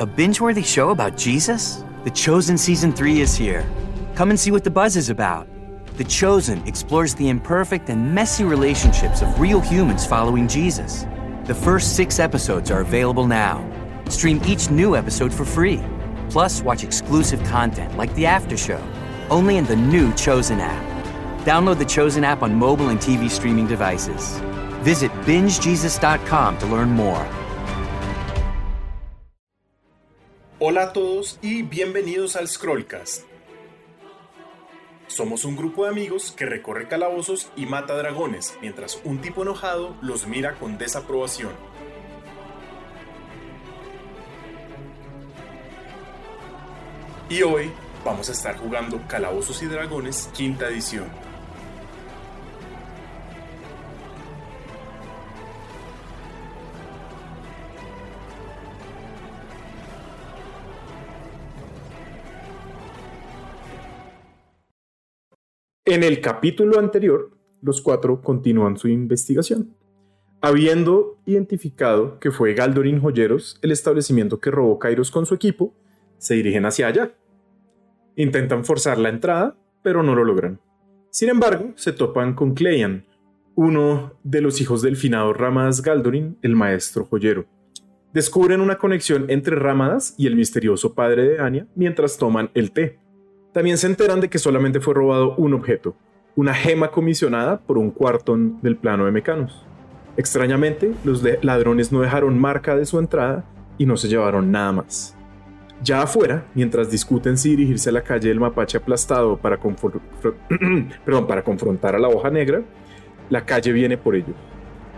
A binge worthy show about Jesus? The Chosen Season 3 is here. Come and see what the buzz is about. The Chosen explores the imperfect and messy relationships of real humans following Jesus. The first six episodes are available now. Stream each new episode for free. Plus, watch exclusive content like the after show, only in the new Chosen app. Download the Chosen app on mobile and TV streaming devices. Visit bingejesus.com to learn more. Hola a todos y bienvenidos al Scrollcast. Somos un grupo de amigos que recorre calabozos y mata dragones, mientras un tipo enojado los mira con desaprobación. Y hoy vamos a estar jugando Calabozos y Dragones quinta edición. En el capítulo anterior, los cuatro continúan su investigación. Habiendo identificado que fue Galdorin Joyeros el establecimiento que robó Kairos con su equipo, se dirigen hacia allá. Intentan forzar la entrada, pero no lo logran. Sin embargo, se topan con Cleian, uno de los hijos del finado Ramadas Galdorin, el maestro joyero. Descubren una conexión entre Ramadas y el misterioso padre de Anya mientras toman el té. También se enteran de que solamente fue robado un objeto, una gema comisionada por un cuartón del plano de Mecanos. Extrañamente, los ladrones no dejaron marca de su entrada y no se llevaron nada más. Ya afuera, mientras discuten si dirigirse a la calle del mapache aplastado para, para confrontar a la hoja negra, la calle viene por ellos.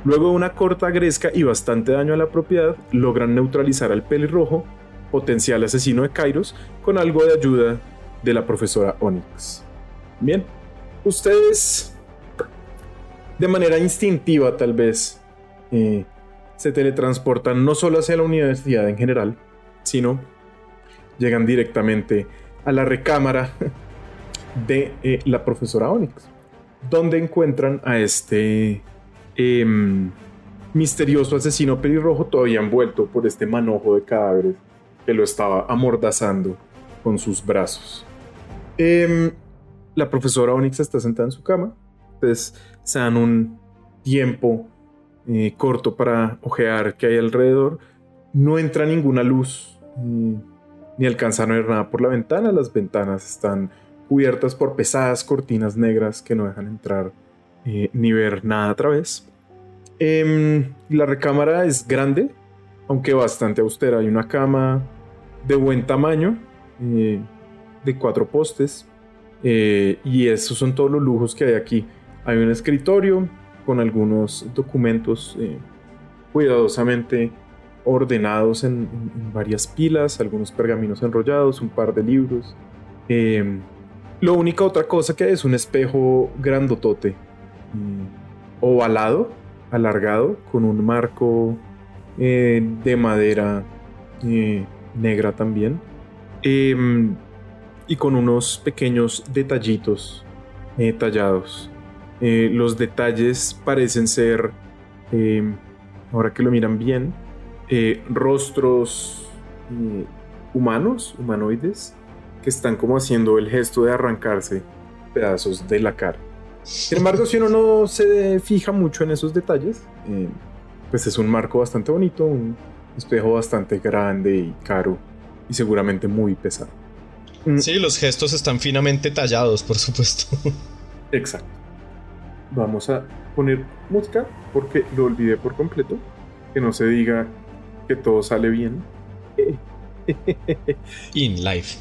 Luego de una corta gresca y bastante daño a la propiedad, logran neutralizar al pelirrojo, potencial asesino de Kairos, con algo de ayuda de la profesora Onyx. Bien, ustedes de manera instintiva tal vez eh, se teletransportan no solo hacia la universidad en general, sino llegan directamente a la recámara de eh, la profesora Onyx, donde encuentran a este em, misterioso asesino pelirrojo todavía envuelto por este manojo de cadáveres que lo estaba amordazando con sus brazos. Em, la profesora Onyx está sentada en su cama, entonces se dan un tiempo eh, corto para ojear qué hay alrededor. No entra ninguna luz. Eh, ni alcanzan a ver nada por la ventana. Las ventanas están cubiertas por pesadas cortinas negras que no dejan entrar eh, ni ver nada a través. Em, la recámara es grande, aunque bastante austera. Hay una cama de buen tamaño, de cuatro postes, eh, y esos son todos los lujos que hay aquí. Hay un escritorio con algunos documentos cuidadosamente ordenados en, varias pilas, algunos pergaminos enrollados, un par de libros. Eh, lo única otra cosa que hay es un espejo grandotote, mm, ovalado, alargado, con un marco eh, de madera eh, negra también. Y con unos pequeños detallitos tallados. los detalles parecen ser, em, ahora que lo miran bien, eh, rostros humanos, humanoides, que están como haciendo el gesto de arrancarse pedazos de la cara. Sin embargo, si uno no se fija mucho en esos detalles, eh, pues es un marco bastante bonito, un espejo bastante grande y caro y seguramente muy pesado. Mm. Sí, los gestos están finamente tallados, por supuesto. Exacto. Vamos a poner música porque lo olvidé por completo. Que no se diga que todo sale bien. In life.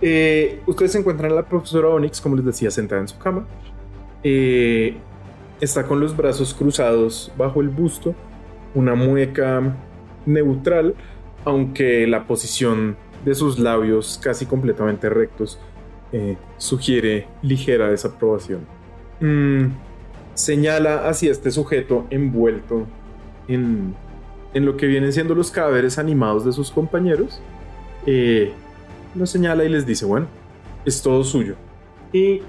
Eh, ustedes encuentran a la profesora Onyx, como les decía, sentada en su cama. Eh, está con los brazos cruzados bajo el busto, una mueca neutral, aunque la posición de sus labios casi completamente rectos eh, sugiere ligera desaprobación. Mm, señala hacia este sujeto envuelto en en lo que vienen siendo los cadáveres animados de sus compañeros, eh, lo señala y les dice, bueno, es todo suyo. Y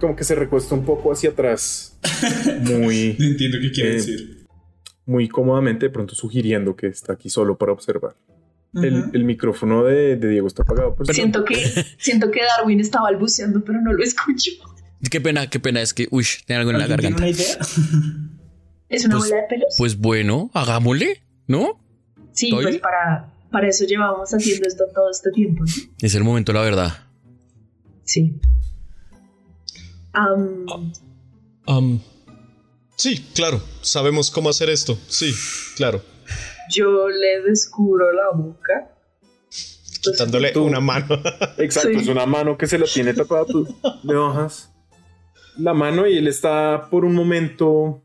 como que se recuesta un poco hacia atrás, muy... entiendo qué quiere eh, decir. Muy cómodamente, de pronto sugiriendo que está aquí solo para observar. El, el micrófono de, de Diego está apagado. Pues, Siento que, siento que Darwin está balbuceando, pero no lo escucho. Qué pena, qué pena. Es que, uy, tiene algo en la ¿Alguien garganta. ¿Tiene una idea? ¿Es una Pues- bola de pelos? Pues bueno, hagámosle, ¿no? sí, pues para, para eso llevamos haciendo esto todo este tiempo. ¿no? Es el momento, la verdad. Sí. Am, Am, sí, claro, sabemos cómo hacer esto. Sí, claro. Yo le descubro la boca. Pues, tú. una mano. Exacto, Sí. es una mano que se la tiene tapada. Tú le bajas la mano y él está por un momento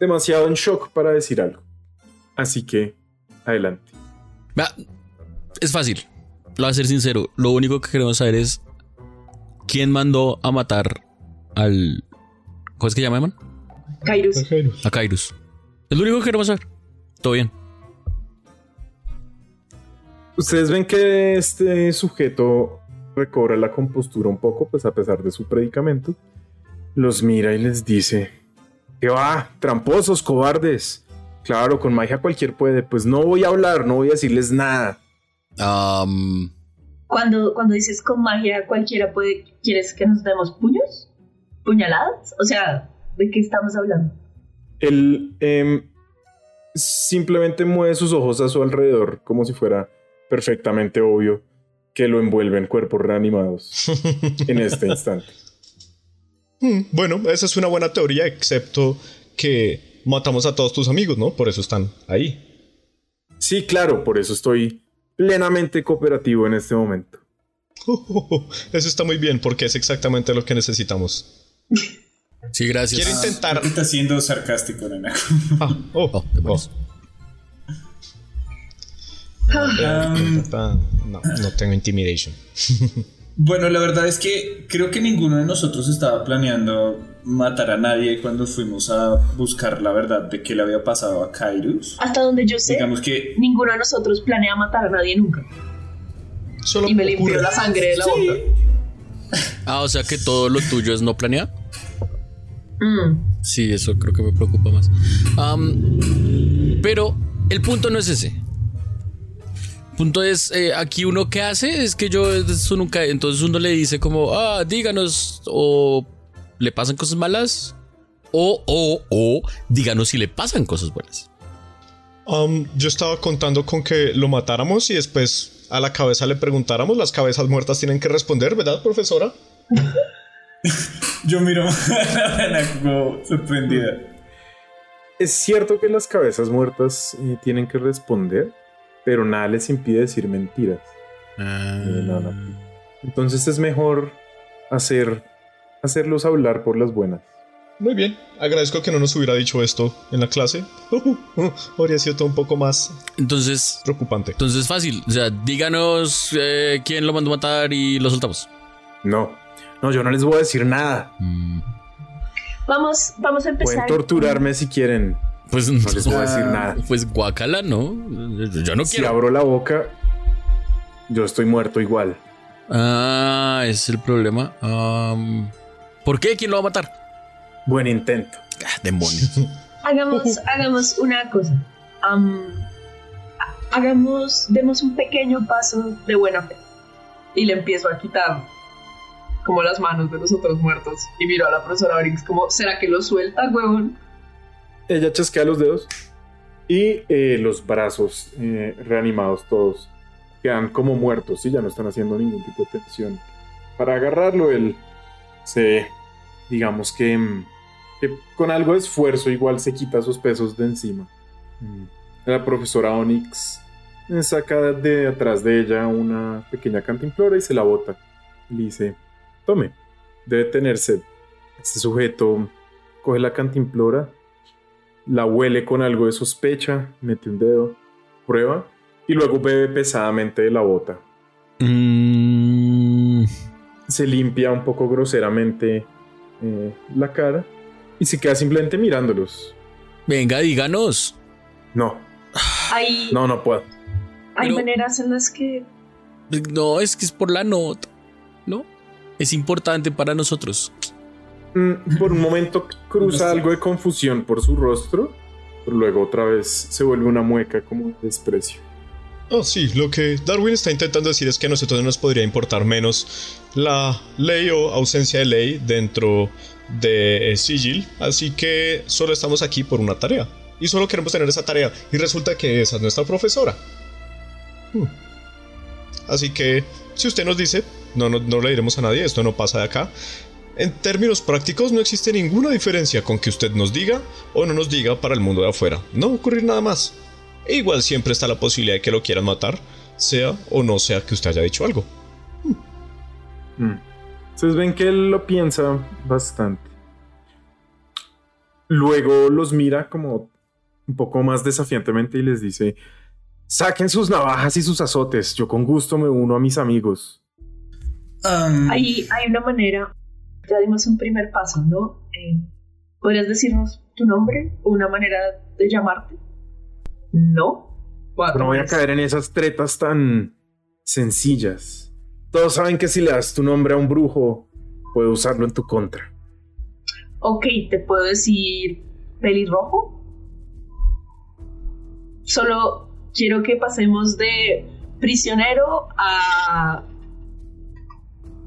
demasiado en shock para decir algo. Así que, adelante. Es fácil. Lo voy a ser sincero. Lo único que queremos saber es quién mandó a matar al. ¿Cómo es que llama, man? Kairos. A Kairos. Es lo único que queremos saber. Todo bien. Ustedes ven que este sujeto recobra la compostura un poco, pues a pesar de su predicamento. Los mira y les dice: ¿Qué va? Tramposos, cobardes. Claro, con magia cualquier puede. Pues no voy a hablar, no voy a decirles nada. Cuando, cuando dices con magia cualquiera puede, ¿quieres que nos demos puños? ¿Puñaladas? O sea, ¿de qué estamos hablando? Él em, simplemente mueve sus ojos a su alrededor como si fuera perfectamente obvio que lo envuelven cuerpos reanimados en este instante. Hmm, Bueno, esa es una buena teoría, excepto que matamos a todos tus amigos, ¿no? Por eso están ahí. Sí, claro, por eso estoy plenamente cooperativo en este momento. Eso está muy bien, porque es exactamente lo que necesitamos. sí, gracias. Quiero intentar. Creo que está siendo sarcástico, nena. Ah, oh, Oh. Ah, Um, No, no tengo intimidation. Bueno, la verdad es que creo que ninguno de nosotros estaba planeando matar a nadie cuando fuimos a buscar la verdad de qué le había pasado a Kairos. Hasta donde yo sé, Digamos que ninguno de nosotros planea matar a nadie nunca. Solo Y me limpió la sangre de la Sí. boca. Ah, o sea que todo lo tuyo es no planeado. Mm. Sí, eso creo que me preocupa más. Pero el punto no es ese. Punto es, eh, aquí uno que hace es que yo eso nunca, entonces uno le dice como, ah, díganos, o le pasan cosas malas, o, o, o, díganos si le pasan cosas buenas. Um, yo estaba contando con que lo matáramos y después a la cabeza le preguntáramos. Las cabezas muertas tienen que responder, ¿verdad, profesora? yo miro como sorprendida. Es cierto que las cabezas muertas eh, tienen que responder, pero nada les impide decir mentiras. Ah. Eh, no, no. Entonces es mejor hacer, hacerlos hablar por las buenas. Muy bien. Agradezco que no nos hubiera dicho esto en la clase. Habría sido todo un poco más Entonces, preocupante. entonces fácil, o sea, díganos eh, quién lo mandó a matar y lo soltamos. No, no, yo no les voy a decir nada. Mm, Vamos, vamos a Pueden empezar. torturarme si quieren. Pues No les voy a decir nada. Pues guacala, ¿no? Yo no Si quiero. abro la boca, yo estoy muerto igual. Ah, ese es el problema. ¿Por qué? ¿Quién lo va a matar? Buen intento. Ah, demonios. Hagamos, hagamos una cosa. Am, ha- hagamos, demos un pequeño paso de buena fe. Y le empiezo a quitar como las manos de los otros muertos. Y miro a la profesora Brinks como, ¿será que lo suelta, huevón? Ella chasquea los dedos y eh, los brazos eh, reanimados todos quedan como muertos y ya no están haciendo ningún tipo de tensión. Para agarrarlo, él se, digamos que, mm, que con algo de esfuerzo igual se quita esos pesos de encima. Mm. La profesora Onyx saca de atrás de ella una pequeña cantimplora y se la bota. Le dice, tome, debe tener sed. Este sujeto coge la cantimplora la huele con algo de sospecha, mete un dedo, prueba y luego bebe pesadamente de la bota. Mm, Se limpia un poco groseramente eh, la cara y se queda simplemente mirándolos. venga, díganos. No, Hay, no, no puedo. hay Pero- maneras en las que No, es que es por la nota. ¿No? Es importante para nosotros. Mm, Por un momento cruza algo de confusión por su rostro, pero luego otra vez se vuelve una mueca como de desprecio. Oh, sí, lo que Darwin está intentando decir es que a nosotros no nos podría importar menos la ley o ausencia de ley dentro de eh, Sigil, así que solo estamos aquí por una tarea. Y solo queremos tener esa tarea. Y resulta que esa es nuestra profesora. Hmm. Así que, si usted nos dice, no, no, no le diremos a nadie, esto no pasa de acá. En términos prácticos no existe ninguna diferencia con que usted nos diga o no nos diga para el mundo de afuera. No va a ocurrir nada más. E igual siempre está la posibilidad de que lo quieran matar, sea o no sea que usted haya dicho algo. Mm. Ustedes ven que él lo piensa bastante. Luego los mira como un poco más desafiantemente y les dice, saquen sus navajas y sus azotes, yo con gusto me uno a mis amigos. Um, Hay, hay una manera, ya dimos un primer paso, ¿no? Eh, ¿Podrías decirnos tu nombre o una manera de llamarte? No. No voy a caer en esas tretas tan sencillas. Todos saben que si le das tu nombre a un brujo, puede usarlo en tu contra. Ok, te puedo decir pelirrojo. Solo quiero que pasemos de prisionero a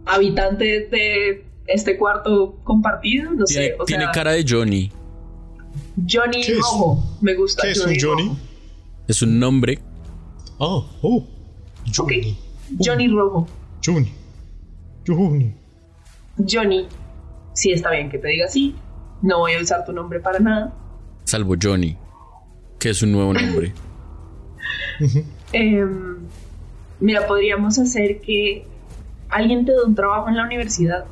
habitante de este cuarto compartido. No Tiene, sé, o tiene sea, cara de Johnny. Johnny. Rojo. Me gusta ¿Qué es un Johnny? Rojo. Es un nombre. Ah, oh. Johnny. Johnny Rojo. Johnny. Johnny. Johnny. Sí, está bien que te diga así. No voy a usar tu nombre para nada. Salvo Johnny. Que es un nuevo nombre. Em, mira, podríamos hacer que alguien te dé un trabajo en la universidad.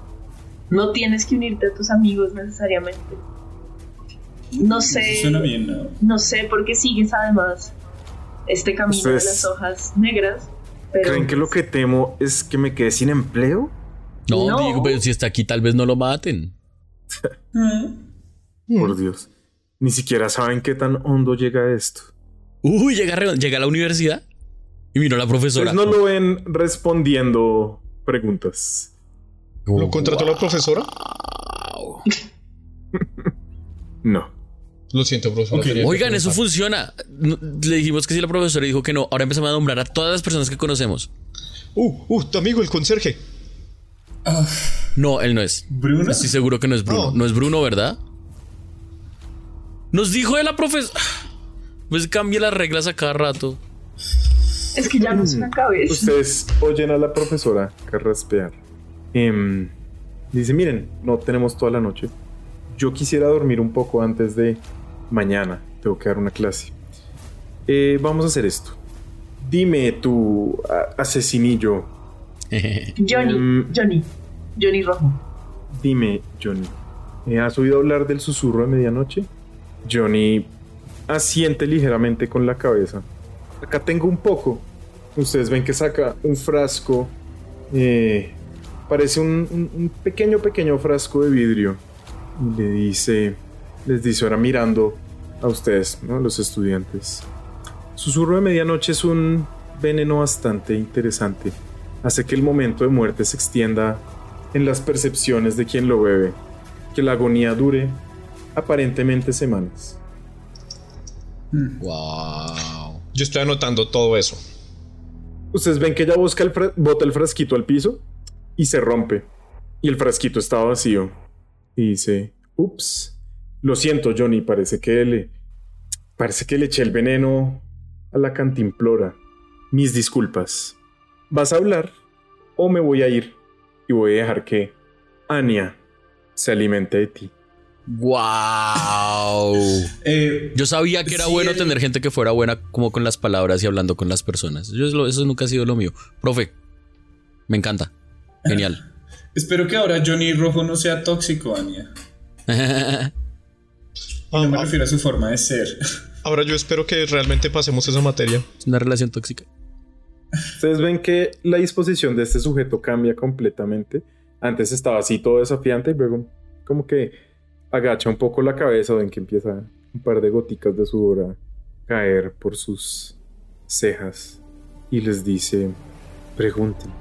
No tienes que unirte a tus amigos necesariamente. No sé. Eso suena bien, ¿no? No sé por qué sigues además este camino de las hojas negras. Pero ¿Creen que lo que temo es que me quede sin empleo? No, No. digo, pero si está aquí, tal vez no lo maten. Por Dios. Ni siquiera saben qué tan hondo llega esto. Uy, llega, llega a la universidad y miró a la profesora. No lo ven respondiendo preguntas. ¿Lo contrató la profesora? No. Lo siento, que Oigan, eso funciona. Le dijimos que sí, la profesora dijo que no. Ahora empezamos a nombrar a todas las personas que conocemos. Uh, uh, tu amigo, el conserje. No, él no es. ¿Bruno? Estoy seguro que no es Bruno. No. No es Bruno, ¿verdad? Nos dijo de la profesora. Pues cambia las reglas a cada rato. es que ya no es una cabeza. Ustedes oyen a la profesora carraspear. Em, dice, miren, no tenemos toda la noche. Yo quisiera dormir un poco antes de mañana. Tengo que dar una clase. Eh, vamos a hacer esto. Dime tu asesinillo. Johnny, Mm. Johnny, Johnny Rojo. Dime, Johnny. ¿eh, ¿Has oído hablar del susurro de medianoche? Johnny asiente ligeramente con la cabeza. Acá tengo un poco. Ustedes ven que saca un frasco. eh, parece un, un- un pequeño, pequeño frasco de vidrio. Y le dice, les dice ahora mirando a ustedes, ¿no? los estudiantes. Susurro de medianoche es un veneno bastante interesante. Hace que el momento de muerte se extienda en las percepciones de quien lo bebe. Que la agonía dure aparentemente semanas. wow. Yo estoy anotando todo eso. Ustedes ven que ella busca el bota el frasquito al piso y se rompe. Y el frasquito está vacío. Y dice, ups, lo siento Johnny, parece que le... Parece que le eché el veneno a la cantimplora. Mis disculpas. ¿Vas a hablar o me voy a ir y voy a dejar que Anya se alimente de ti? Wow. Eh, Yo sabía que era Sí, bueno tener gente que fuera buena como con las palabras y hablando con las personas. Yo, eso nunca ha sido lo mío. Profe, me encanta. Genial. espero que ahora Johnny Rojo no sea tóxico, Anya. Ah, No me refiero a su forma de ser. ahora yo espero que realmente pasemos esa materia. es una relación tóxica. Ustedes ven que la disposición de este sujeto cambia completamente. Antes estaba así todo desafiante y luego como que agacha un poco la cabeza. Ven que empieza un par de goticas de sudor a caer por sus cejas. Y les dice, pregunten.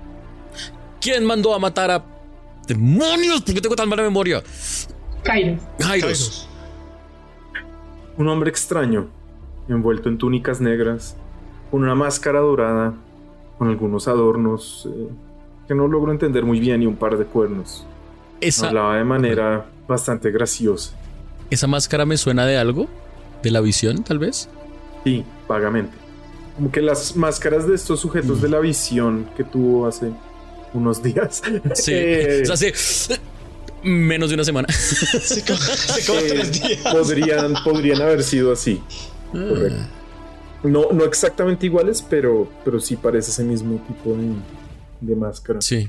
¿Quién mandó a matar a demonios? ¿Por qué tengo tan mala memoria? Kairos. Kairos. Un hombre extraño, envuelto en túnicas negras, con una máscara dorada, con algunos adornos eh, que no logro entender muy bien y un par de cuernos. Esa, Hablaba de manera bastante graciosa. ¿Esa máscara me suena de algo? ¿De la visión, tal vez? Sí, vagamente. Como que las máscaras de estos sujetos de la visión que tuvo hace unos días. Sí. eh, O sea, hace menos de una semana. Hace como, eh, tres días. podrían, podrían haber sido así. Correcto. No, no exactamente iguales, pero, pero sí parece ese mismo tipo de, de máscara. Sí.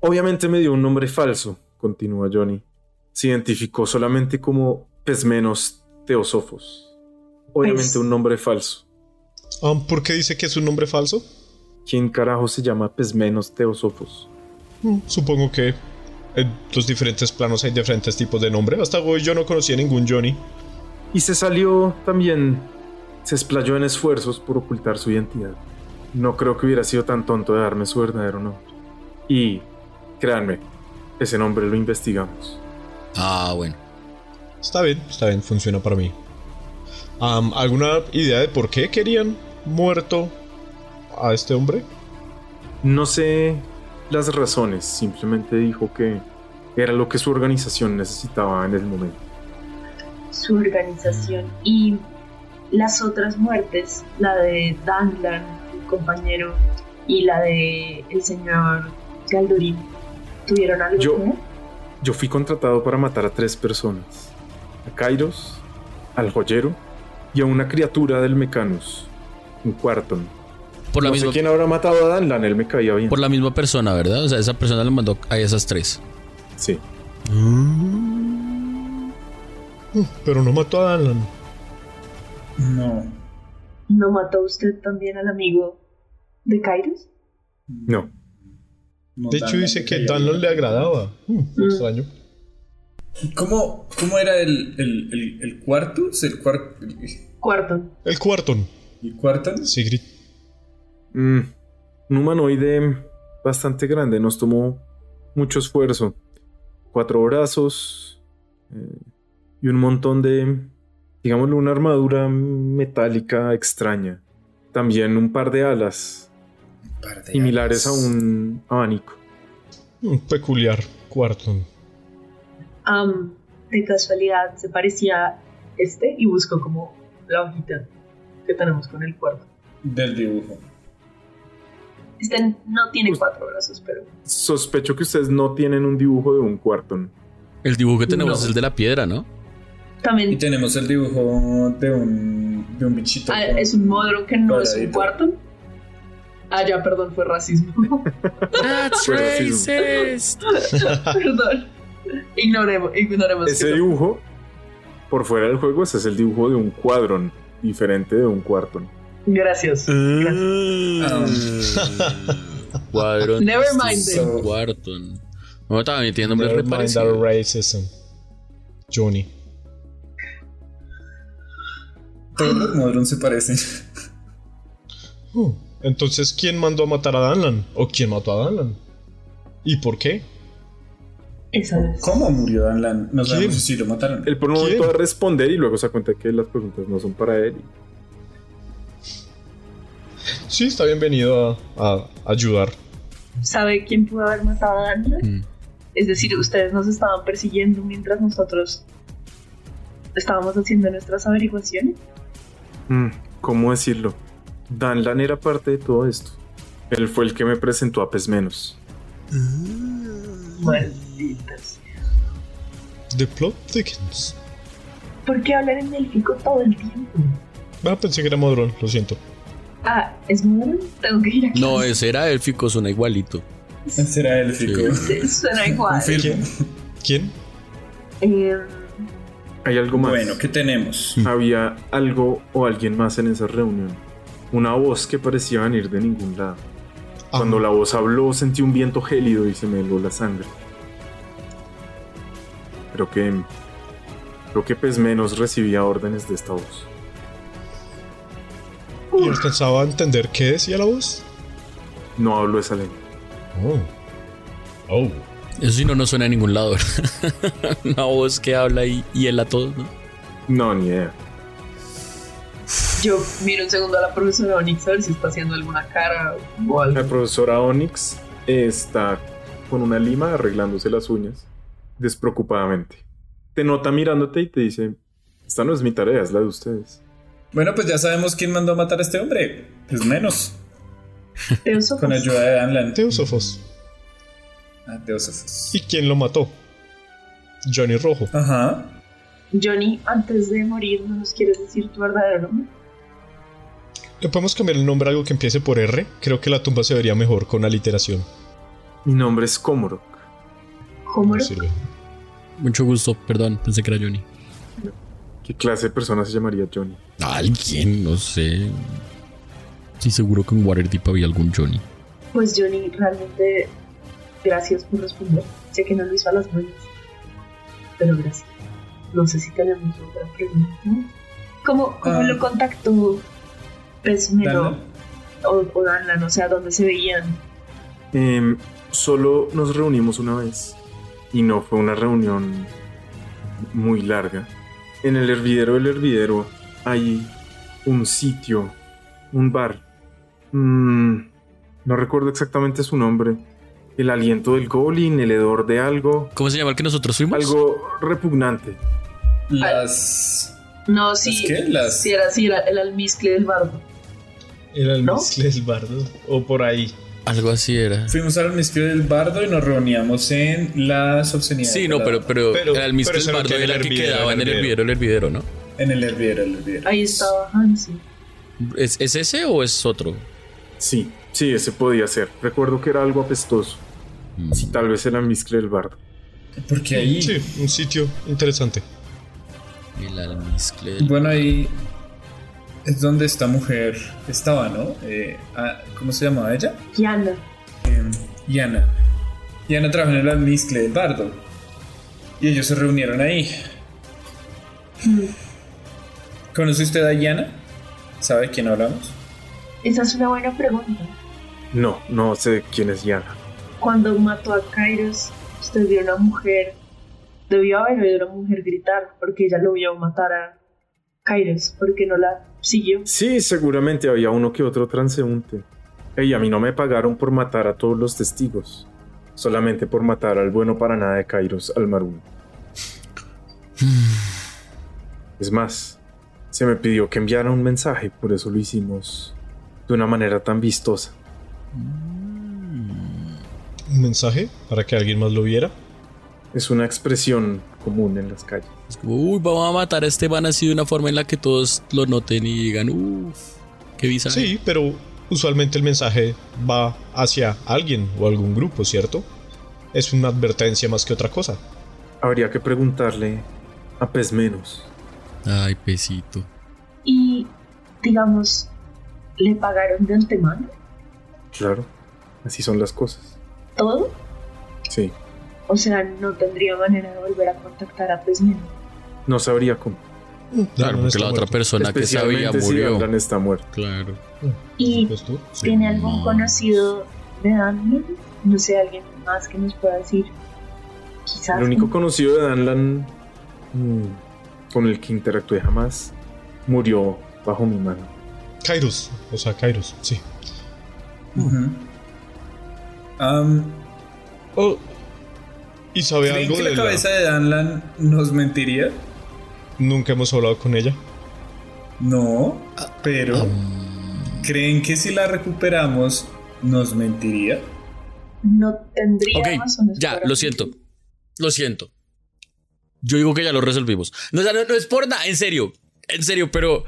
Obviamente me dio un nombre falso, continúa Johnny. Se identificó solamente como Pesmenos Teosofos. Obviamente Pues- un nombre falso. Ah, ¿Por qué dice que es un nombre falso? ¿Quién carajo se llama Pesmenos Teosofos? Supongo que en los diferentes planos hay diferentes tipos de nombre. Hasta hoy yo no conocía ningún Johnny. Y se salió también, se explayó en esfuerzos por ocultar su identidad. No creo que hubiera sido tan tonto de darme su verdadero nombre. Y, créanme, ese nombre lo investigamos. Ah, bueno. Está bien, está bien, funciona para mí. ¿Alguna idea de por qué querían muerto a este hombre? No sé las razones, simplemente dijo que era lo que su organización necesitaba en el momento. Su organización y las otras muertes, la de Danglan, un compañero, y la de el señor Galdorín, ¿tuvieron algo Yo-? Yo fui contratado para matar a tres personas. A Kairos, al joyero y a una criatura del Mecanus, un Quarton. Por la, no misma, sé quién habrá matado a Danlan, él me caía bien. por la misma persona, ¿verdad? O sea, esa persona le mandó a esas tres. Sí. Pero no mató a Danlan. No. ¿No mató usted también al amigo de Kairos? No. no De hecho dice que Danlan bien. le agradaba. Hmm, Extraño. ¿Cómo, cómo era el, el, el, el Quartus? ¿El, cuar- el, Cuarto. El Quarton. el? Sigrid. Mm, un humanoide bastante grande, nos tomó mucho esfuerzo. Cuatro brazos eh, y un montón de, digámoslo, una armadura metálica extraña. También un par de alas Par de similares a un abanico. Hmm, peculiar. Quarton. Am, de casualidad se parecía este y buscó como la hojita que tenemos con el cuerpo. Del dibujo. Este no tiene cuatro brazos, pero Sospecho que ustedes no tienen un dibujo de un Quarton. El dibujo que tenemos No. es el de la piedra, ¿no? Y también tenemos el dibujo de un, de un bichito. ah, es un modro que no es un cuarto. Ah, ya, perdón, fue racismo. That's racist. perdón. Ignoremos, ignoremos. Ese dibujo, por fuera del juego, ese es el dibujo de un cuadrón, diferente de un Quarton. Gracias. Cuadrón. Never mind este then. Cuarton. No, también tiene nombres Never re mind our parecidos. racism. Johnny. Todos los Modron se parecen. Entonces, ¿quién mandó a matar a Danlan? ¿O quién mató a Danlan? ¿Y por qué? ¿Cómo murió Danlan? No ¿Quién? sabemos si lo mataron. Él por un ¿Quién? momento va a responder y luego se da cuenta que las preguntas no son para él. Sí, está bienvenido a, a ayudar. ¿Sabe quién pudo haber matado a Daniel? Mm. Es decir, ustedes nos estaban persiguiendo mientras nosotros estábamos haciendo nuestras averiguaciones. Mm, ¿Cómo decirlo? Danlan era parte de todo esto. Él fue el que me presentó a Pesmenos. Malditas. The plot thickens. ¿Por qué hablar en élfico todo el tiempo? Ah, pensé que era Modron, lo siento. Ah, ¿es moderno? Tengo que ir a No, ese era élfico, suena igualito. Será élfico. Sí. Suena igual. ¿Quién? Eh, Hay algo más. Bueno, ¿qué tenemos? Había algo o alguien más en esa reunión. Una voz que parecía venir de ningún lado. Cuando la voz habló sentí un viento gélido y se me heló la sangre. Creo que... Creo que Pesmenos recibía órdenes de esta voz. ¿Y alcanzaba a entender qué decía la voz? No hablo esa lengua. Oh. Oh. Eso sí no nos suena a ningún lado, ¿verdad? Una voz que habla y hiela todo, ¿no? No, ni idea. Yo miro un segundo a la profesora Onyx a ver si está haciendo alguna cara o algo. La profesora Onyx está con una lima arreglándose las uñas, despreocupadamente. Te nota mirándote y te dice, esta no es mi tarea, es la de ustedes. Bueno, pues ya sabemos quién mandó a matar a este hombre. Pues menos. Teósofos. Con ayuda de Danlan. Teósofos. Ah, Teósofos. ¿Y quién lo mató? Johnny Rojo. Ajá. Johnny, antes de morir, ¿no nos quieres decir tu verdadero nombre? ¿Le podemos cambiar el nombre a algo que empiece por R? Creo que la tumba se vería mejor con aliteración. Mi nombre es Komorok. ¿Cómo No lo- sirve. Mucho gusto, perdón, pensé que era Johnny. ¿Qué clase de persona se llamaría Johnny? Alguien, no sé. Sí, seguro que en Waterdeep había algún Johnny. Pues Johnny, realmente gracias por responder. Sé que no lo hizo a las buenas, pero gracias. No sé si tenemos otra pregunta. ¿no? ¿Cómo, cómo Ah. lo contactó Pesmero o, o Danlan? O sea, ¿dónde se veían? Em, solo nos reunimos una vez y no fue una reunión muy larga. En el hervidero del hervidero hay un sitio, un bar. Mm, no recuerdo exactamente su nombre. El aliento del goblin, el hedor de algo. ¿Cómo se llama el que nosotros fuimos? Algo repugnante. Las. No, sí. qué? Las- Sí, era, sí, era el almizcle del bardo. El ¿No? mezcle del bardo. O por ahí. Algo así era. Fuimos al misterio del bardo y nos reuníamos en las obscenidades. Sí, no, pero, pero, Pero- el eso no Bardo era el que hervidero, quedaba en el hervidero, el hervidero, ¿no? En el hervidero, el hervidero. Ahí estaba Hansi. ¿Es, ¿Es ese o es otro? Sí, sí, ese podía ser. Recuerdo que era algo apestoso. Mm. Sí, tal vez era el mezcle del bardo. Porque ahí. Sí, un sitio interesante. El almizcle del- Bueno, ahí es donde esta mujer estaba, ¿no? Eh, ah, ¿Cómo se llamaba ella? Kiana. Yana. Yana trabajó en el almizcle del bardo. Y ellos se reunieron ahí. ¿Conoce usted a Yana? ¿Sabe de quién hablamos? Esa es una buena pregunta. No, no sé quién es Yana. Cuando mató a Kairos, usted vio a una mujer. Debió haber oído a una mujer gritar porque ella lo vio matar a Kairos, porque no la siguió. Sí, seguramente había uno que otro transeúnte. Y a mí no me pagaron por matar a todos los testigos, solamente por matar al bueno para nada de Kairos Almarún. Es más, se me pidió que enviara un mensaje, por eso lo hicimos de una manera tan vistosa. Un mensaje para que alguien más lo viera. Es una expresión común en las calles. Es como, uy, vamos a matar a este man así de una forma en la que todos lo noten y digan, uff, qué bizarro. Sí, pero usualmente el mensaje va hacia alguien o algún grupo, ¿cierto? Es una advertencia más que otra cosa. Habría que preguntarle a Pez Menos. Ay, pesito. Y, digamos, ¿le pagaron de antemano Claro, así son las cosas. todo? Sí, O sea, no tendría manera de volver a contactar a Pesmeno. no sabría cómo. Claro, No, no porque la otra persona que sabía Especialmente si murió. Dandan está muerto. Claro. ¿Y tú. Sí. tiene algún no. conocido de Danlan? No sé, alguien más que nos pueda decir. Quizás. El único conocido de Danlan mm, con el que interactué jamás murió bajo mi mano. Kairos, o sea, Kairos, sí. Am, Oh, ¿Y sabe ¿Creen algo que de la la- cabeza de Danlan nos mentiría? Nunca hemos hablado con ella. No, pero ¿creen que si la recuperamos nos mentiría? No tendría Ok, razones ya, lo siento. Lo siento. Yo digo que ya lo resolvimos. No, no, no es por nada, en serio. En serio, pero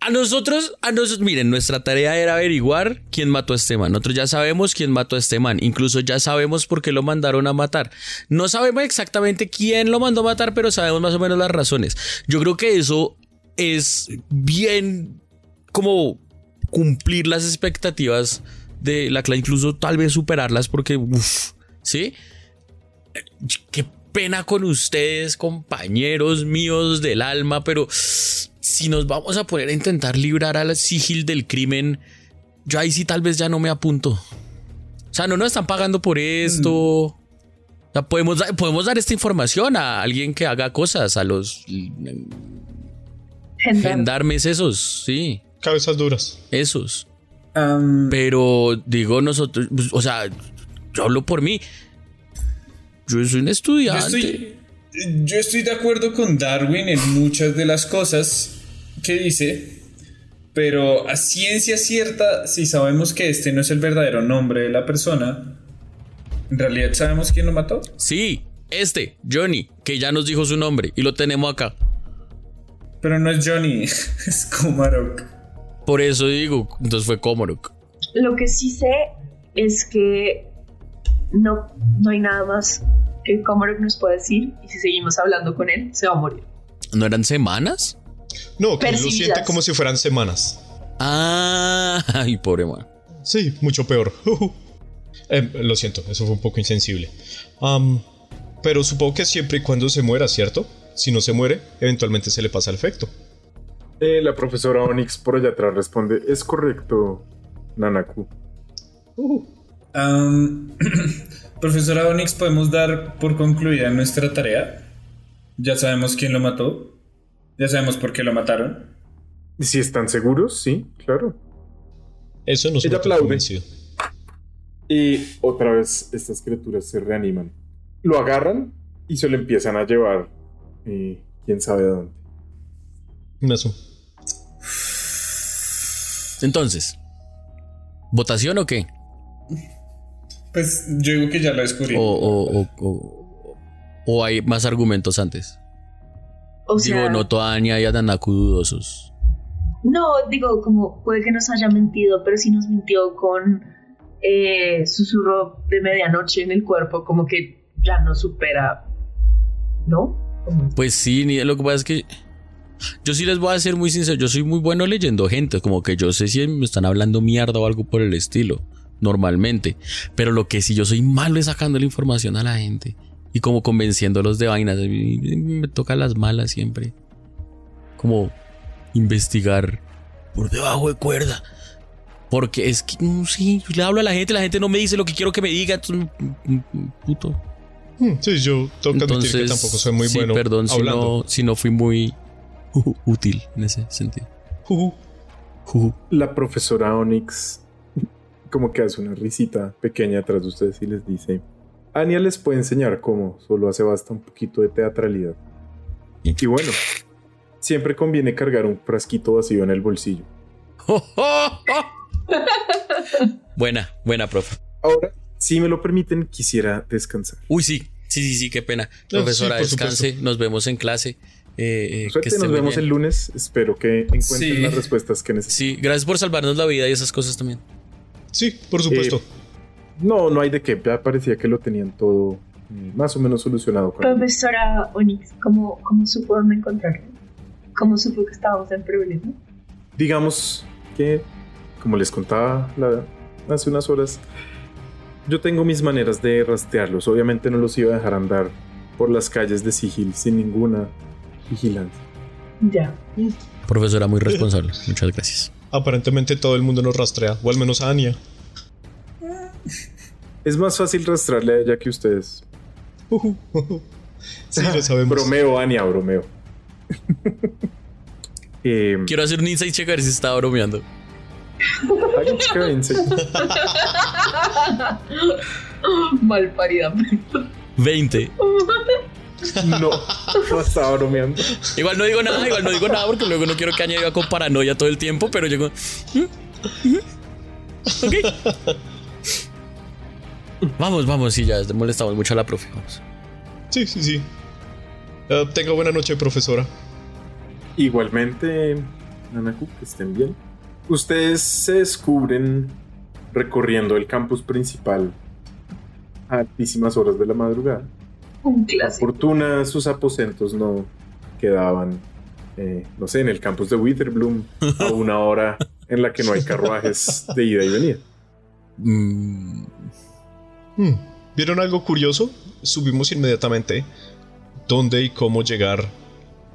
a nosotros, a nosotros, miren, nuestra tarea era averiguar quién mató a este man. Nosotros ya sabemos quién mató a este man. Incluso ya sabemos por qué lo mandaron a matar. No sabemos exactamente quién lo mandó a matar, pero sabemos más o menos las razones. Yo creo que eso es bien como cumplir las expectativas de la clase, incluso tal vez superarlas, porque, uff, ¿sí? Qué pena con ustedes, compañeros míos del alma, pero si nos vamos a poner a intentar librar al sigil del crimen, yo ahí sí tal vez ya no me apunto. O sea, no nos están pagando por esto. O sea, podemos, dar- podemos dar esta información a alguien que haga cosas, a los Gendarme. Gendarmes esos, sí, Cabezas duras. esos. Am, Pero digo nosotros, pues, o sea, yo hablo por mí. Yo soy un yo, estudiante. estoy, yo estoy de acuerdo con Darwin en muchas de las cosas que dice, pero a ciencia cierta, si sabemos que este no es el verdadero nombre de la persona, ¿en realidad sabemos quién lo mató? Sí, este, Johnny, que ya nos dijo su nombre y lo tenemos acá. Pero no es Johnny, es Kumarok. Por eso digo, entonces fue Komorok. Lo que sí sé es que no, no hay nada más que Komorok nos pueda decir y si seguimos hablando con él, se va a morir. ¿No eran semanas? No, que lo Percibidas. siente como si fueran semanas. Ah, ay, pobre man. Sí, mucho peor. Eh, lo siento, eso fue un poco insensible. Pero supongo que siempre y cuando se muera, ¿cierto? Si no se muere, eventualmente se le pasa el efecto. Eh, la profesora Onyx por allá atrás responde, es correcto, Nanaku. Am, profesora Onyx, ¿podemos dar por concluida nuestra tarea? Ya sabemos quién lo mató. Ya sabemos por qué lo mataron. ¿Y si están seguros? Sí, claro. Eso nos Ella aplaude. convencido. Y otra vez estas criaturas se reaniman. Lo agarran y se lo empiezan a llevar. eh, quién sabe a dónde. Eso. Entonces, ¿votación o qué? Pues yo digo que ya lo descubrí. O, o, o, o- o hay más argumentos antes. O sea, Digo, noto a Anya y a Nanaku dudosos. no, digo, como puede que nos haya mentido, pero si nos mintió con eh, susurro de medianoche en el cuerpo, como que ya no supera, ¿no? Pues sí, ni- lo que pasa es que yo sí les voy a ser muy sincero, yo soy muy bueno leyendo gente, como que yo sé si me están hablando mierda o algo por el estilo, normalmente, pero lo que sí yo soy malo es sacando la información a la gente y como convenciéndolos de vainas, me toca las malas siempre, como investigar por debajo de cuerda. Porque es que, mm, sí, yo le hablo a la gente, la gente no me dice lo que quiero que me diga. entonces, mm, mm, Puto. Hmm, Sí, yo tengo que admitir Entonces, que tampoco soy muy sí, bueno perdón si no, si no fui muy útil en ese sentido. La profesora Onyx como que hace una risita pequeña atrás de ustedes y les dice, Anya les puede enseñar cómo, solo hace basta un poquito de teatralidad. Y bueno, siempre conviene cargar un frasquito vacío en el bolsillo. buena, buena, profe. Ahora, si me lo permiten, quisiera descansar. Uy, sí, sí, sí, sí, qué pena. sí, Profesora, por descanse, nos vemos en clase. Eh, eh, que nos vemos bien. el lunes. Espero que encuentren Sí. las respuestas que necesitan. Sí, gracias por salvarnos la vida y esas cosas también. Sí, por supuesto. Eh, No, no hay de qué. Ya parecía que lo tenían todo eh, más o menos solucionado. Con Profesora Onyx, ¿cómo, ¿cómo supo dónde encontrarlo? ¿Cómo supo que estábamos en problema? Digamos que, como les contaba la- hace unas horas, yo tengo mis maneras de rastrearlos. Obviamente no los iba a dejar andar por las calles de Sigil sin ninguna vigilancia. Ya. Profesora muy responsable. Muchas gracias. Aparentemente todo el mundo nos rastrea, o al menos a Anya. Es más fácil rastrearle a ella que ustedes. Sí, lo sabemos. Bromeo, Ania, bromeo. eh, Quiero hacer un insight check a ver si estaba bromeando. Mal parida. 20. No, no estaba bromeando. Igual no digo nada, igual no digo nada porque luego no quiero que añadiga con paranoia todo el tiempo, pero llego. "Mm, Ok. Vamos, vamos, sí, ya molestamos mucho a la profe. Vamos. Sí, sí, sí. Eh, tenga buena noche, profesora. Igualmente, Nanaku, que estén bien. Ustedes se descubren recorriendo el campus principal a altísimas horas de la madrugada. Un Por clásico. fortuna, sus aposentos no quedaban, eh, no sé, en el campus de Witherbloom a una hora en la que no hay carruajes de ida y venida. Mm, Hmm, ¿Vieron algo curioso? Subimos inmediatamente dónde y cómo llegar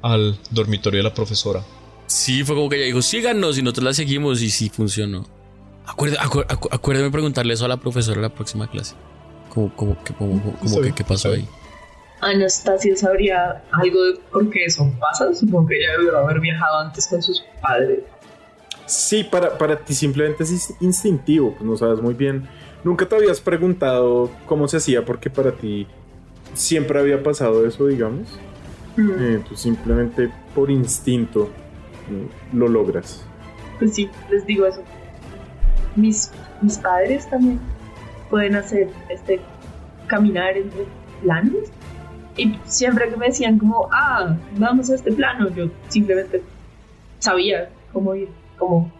al dormitorio de la profesora. sí, fue como que ella dijo, síganos y nosotros la seguimos y sí funcionó. Acuerde- acu- acu- acuérdeme preguntarle eso a la profesora en la próxima clase. Como, como, que, como, como Está que, bien, ¿qué pasó ahí? Anastasia sabría algo de por qué eso pasa. Supongo que ella debió haber viajado antes con sus padres. Sí, para, para ti simplemente es ins- instintivo, pues no sabes muy bien. Nunca te habías preguntado cómo se hacía porque para ti siempre había pasado eso, digamos. Mm, Eh, tú simplemente por instinto mm, lo logras. Pues sí, les digo eso. Mis, mis padres también pueden hacer este caminar entre planos. Y siempre que me decían como, ah, vamos a este plano, yo simplemente sabía cómo ir, como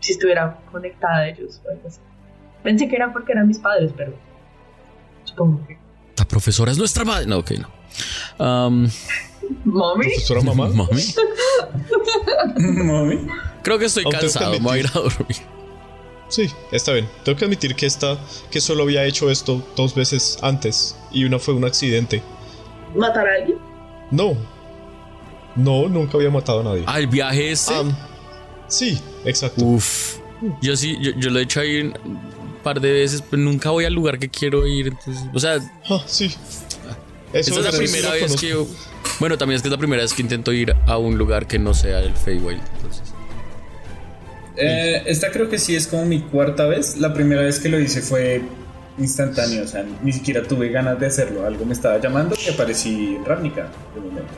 si estuviera conectada a ellos o algo así. Pensé que era porque eran mis padres, pero supongo que. La profesora es nuestra madre. No, ok, no. Am, Mami, Profesora mamá. mami. Mami. Creo que estoy cansado. Me voy a ir a dormir. Sí, está bien. Tengo que admitir que esta, que solo había hecho esto dos veces antes y una fue un accidente. Matar a alguien. No. No, nunca había matado a nadie. Ah, el viaje este. Am, sí, exacto. Uf. Yo sí, yo, yo lo he hecho ahí un par de veces, pero nunca voy al lugar que quiero ir. Entonces, o sea, Ah, sí. esa es la eso primera vez conozco. que yo. Bueno, también es que es la primera vez que intento ir a un lugar que no sea el Feywild. Entonces, Eh, esta creo que sí es como mi cuarta vez. La primera vez que lo hice fue instantáneo, o sea, ni siquiera tuve ganas de hacerlo. Algo me estaba llamando y aparecí en Ravnica. de momento.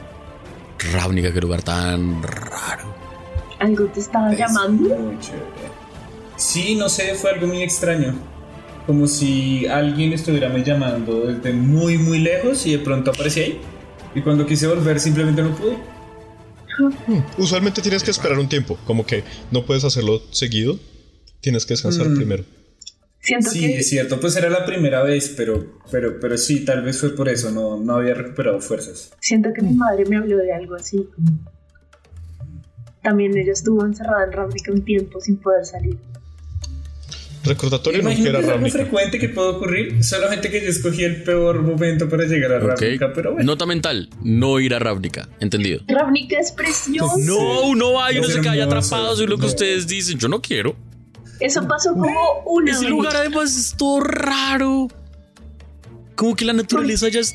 Ravnica, qué lugar tan raro. Algo te estaba Es llamando. Muy chévere. Sí, no sé, fue algo muy extraño. Como si alguien estuviera me llamando desde muy, muy lejos y de pronto aparecía ahí. Y cuando quise volver simplemente no pude. Usualmente tienes que esperar un tiempo, como que no puedes hacerlo seguido. Tienes que descansar Mm. primero. Siento Sí, que es cierto, pues era la primera vez, pero, pero, pero sí, tal vez fue por eso, no, no había recuperado fuerzas. Siento que mi madre me habló de algo así. También ella estuvo encerrada en Ravnica un tiempo sin poder salir. Recordatorio no era es algo frecuente que puede ocurrir, solamente que yo escogí el peor momento para llegar a Ok. Ravnica, pero bueno. Nota mental, no ir a Ravnica. ¿Entendido? Ravnica es precioso. No, no va, yo no Es sé que haya hermoso. atrapado, es lo que No. ustedes dicen. Yo no quiero. Eso pasó como una Ese vez. lugar además es todo raro. Como que la naturaleza ya es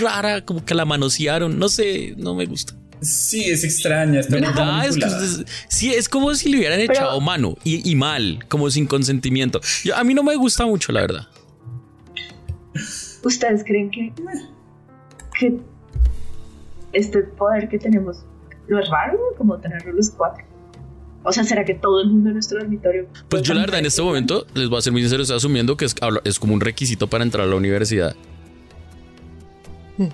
rara, como que la manosearon. No sé, no me gusta. Sí, es extraña, está ¿Verdad? Es, que manipulada. es- sí, es como si le hubieran Pero- echado mano y, y mal, como sin consentimiento. Yo- a mí no me gusta mucho, la verdad. ¿Ustedes creen que, que este poder que tenemos no es raro como tenerlo los cuatro? O sea, ¿será que todo el mundo en nuestro dormitorio? Pues yo la verdad en este momento, les voy a ser muy sincero, estoy asumiendo que es, como un requisito para entrar a la universidad.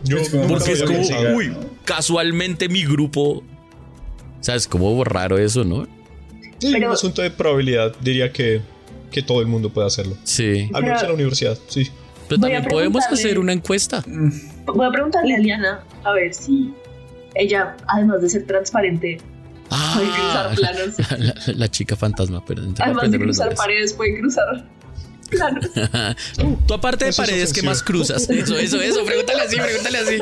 Yo Porque es como, uy, casualmente mi grupo... O sea, es como raro eso, ¿no? Sí, Pero- un asunto de probabilidad, diría que, que todo el mundo puede hacerlo. Sí. Al menos en la universidad, sí. Pero también podemos hacer una encuesta. Voy a preguntarle a Liana a ver si ella, además de ser transparente, puede cruzar Ah, planos. la, la- la chica fantasma, perdón. que Además de cruzar paredes, puede cruzar planos. Tú aparte de Eso paredes, ¿qué más cruzas? Eso, eso, eso. Pregúntale así, pregúntale así.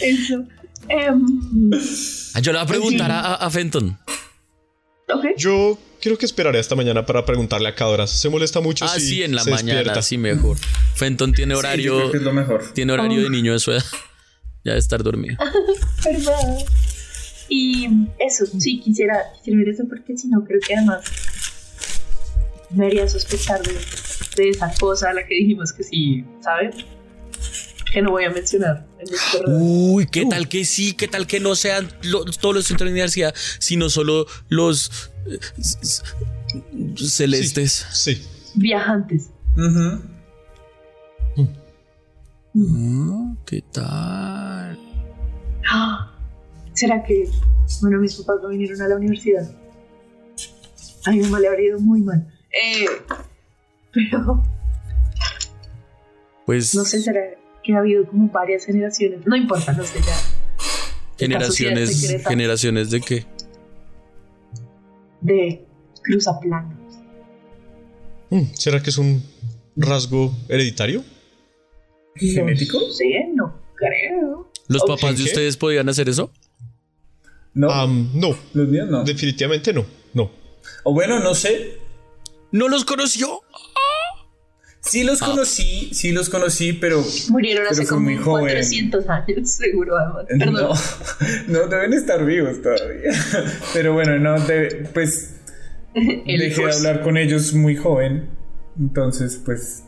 Eso. Em, Ah, Yo le voy a preguntar a, a Fenton. ok. Yo creo que esperaré hasta mañana para preguntarle a Cadoras. Se molesta mucho Ah, si sí, en la mañana, despierta. sí, mejor. Fenton tiene Sí, yo horario, creo que es lo mejor. tiene horario de Oh. niño de su edad. Ya de estar dormido. ¿Verdad? Y eso, sí, quisiera, quisiera ver eso porque si no, creo que además me haría sospechar de, de esa cosa a la que dijimos que sí, ¿sabes? Que no voy a mencionar. Uy, ¿qué tal que sí? ¿Qué tal que no sean lo- todos los centros de la universidad, sino solo los eh, celestes? Sí. Viajantes. Mm, ¿Qué tal? Ah, ¿Será que, bueno, mis papás no vinieron a la universidad? A mi mamá le habría ido muy mal. Eh, pero Pues no sé, será que ha habido como varias generaciones. No importa, no sé ya. generaciones, sociedad secreta. generaciones de qué? De cruzaplanos. Mm, ¿Será que es un rasgo hereditario? ¿Genético? No sé, no creo. ¿Los papás de ustedes podían hacer eso? No, no, los míos no. definitivamente no. No. O bueno, no sé. ¿No los conoció? Sí los Ah. conocí, sí los conocí, pero Murieron Pero hace como muy joven. 400 años, seguro, además. Perdón. no, no deben estar vivos todavía. Pero bueno, no, de- pues El dejé de hablar con ellos muy joven. Entonces, pues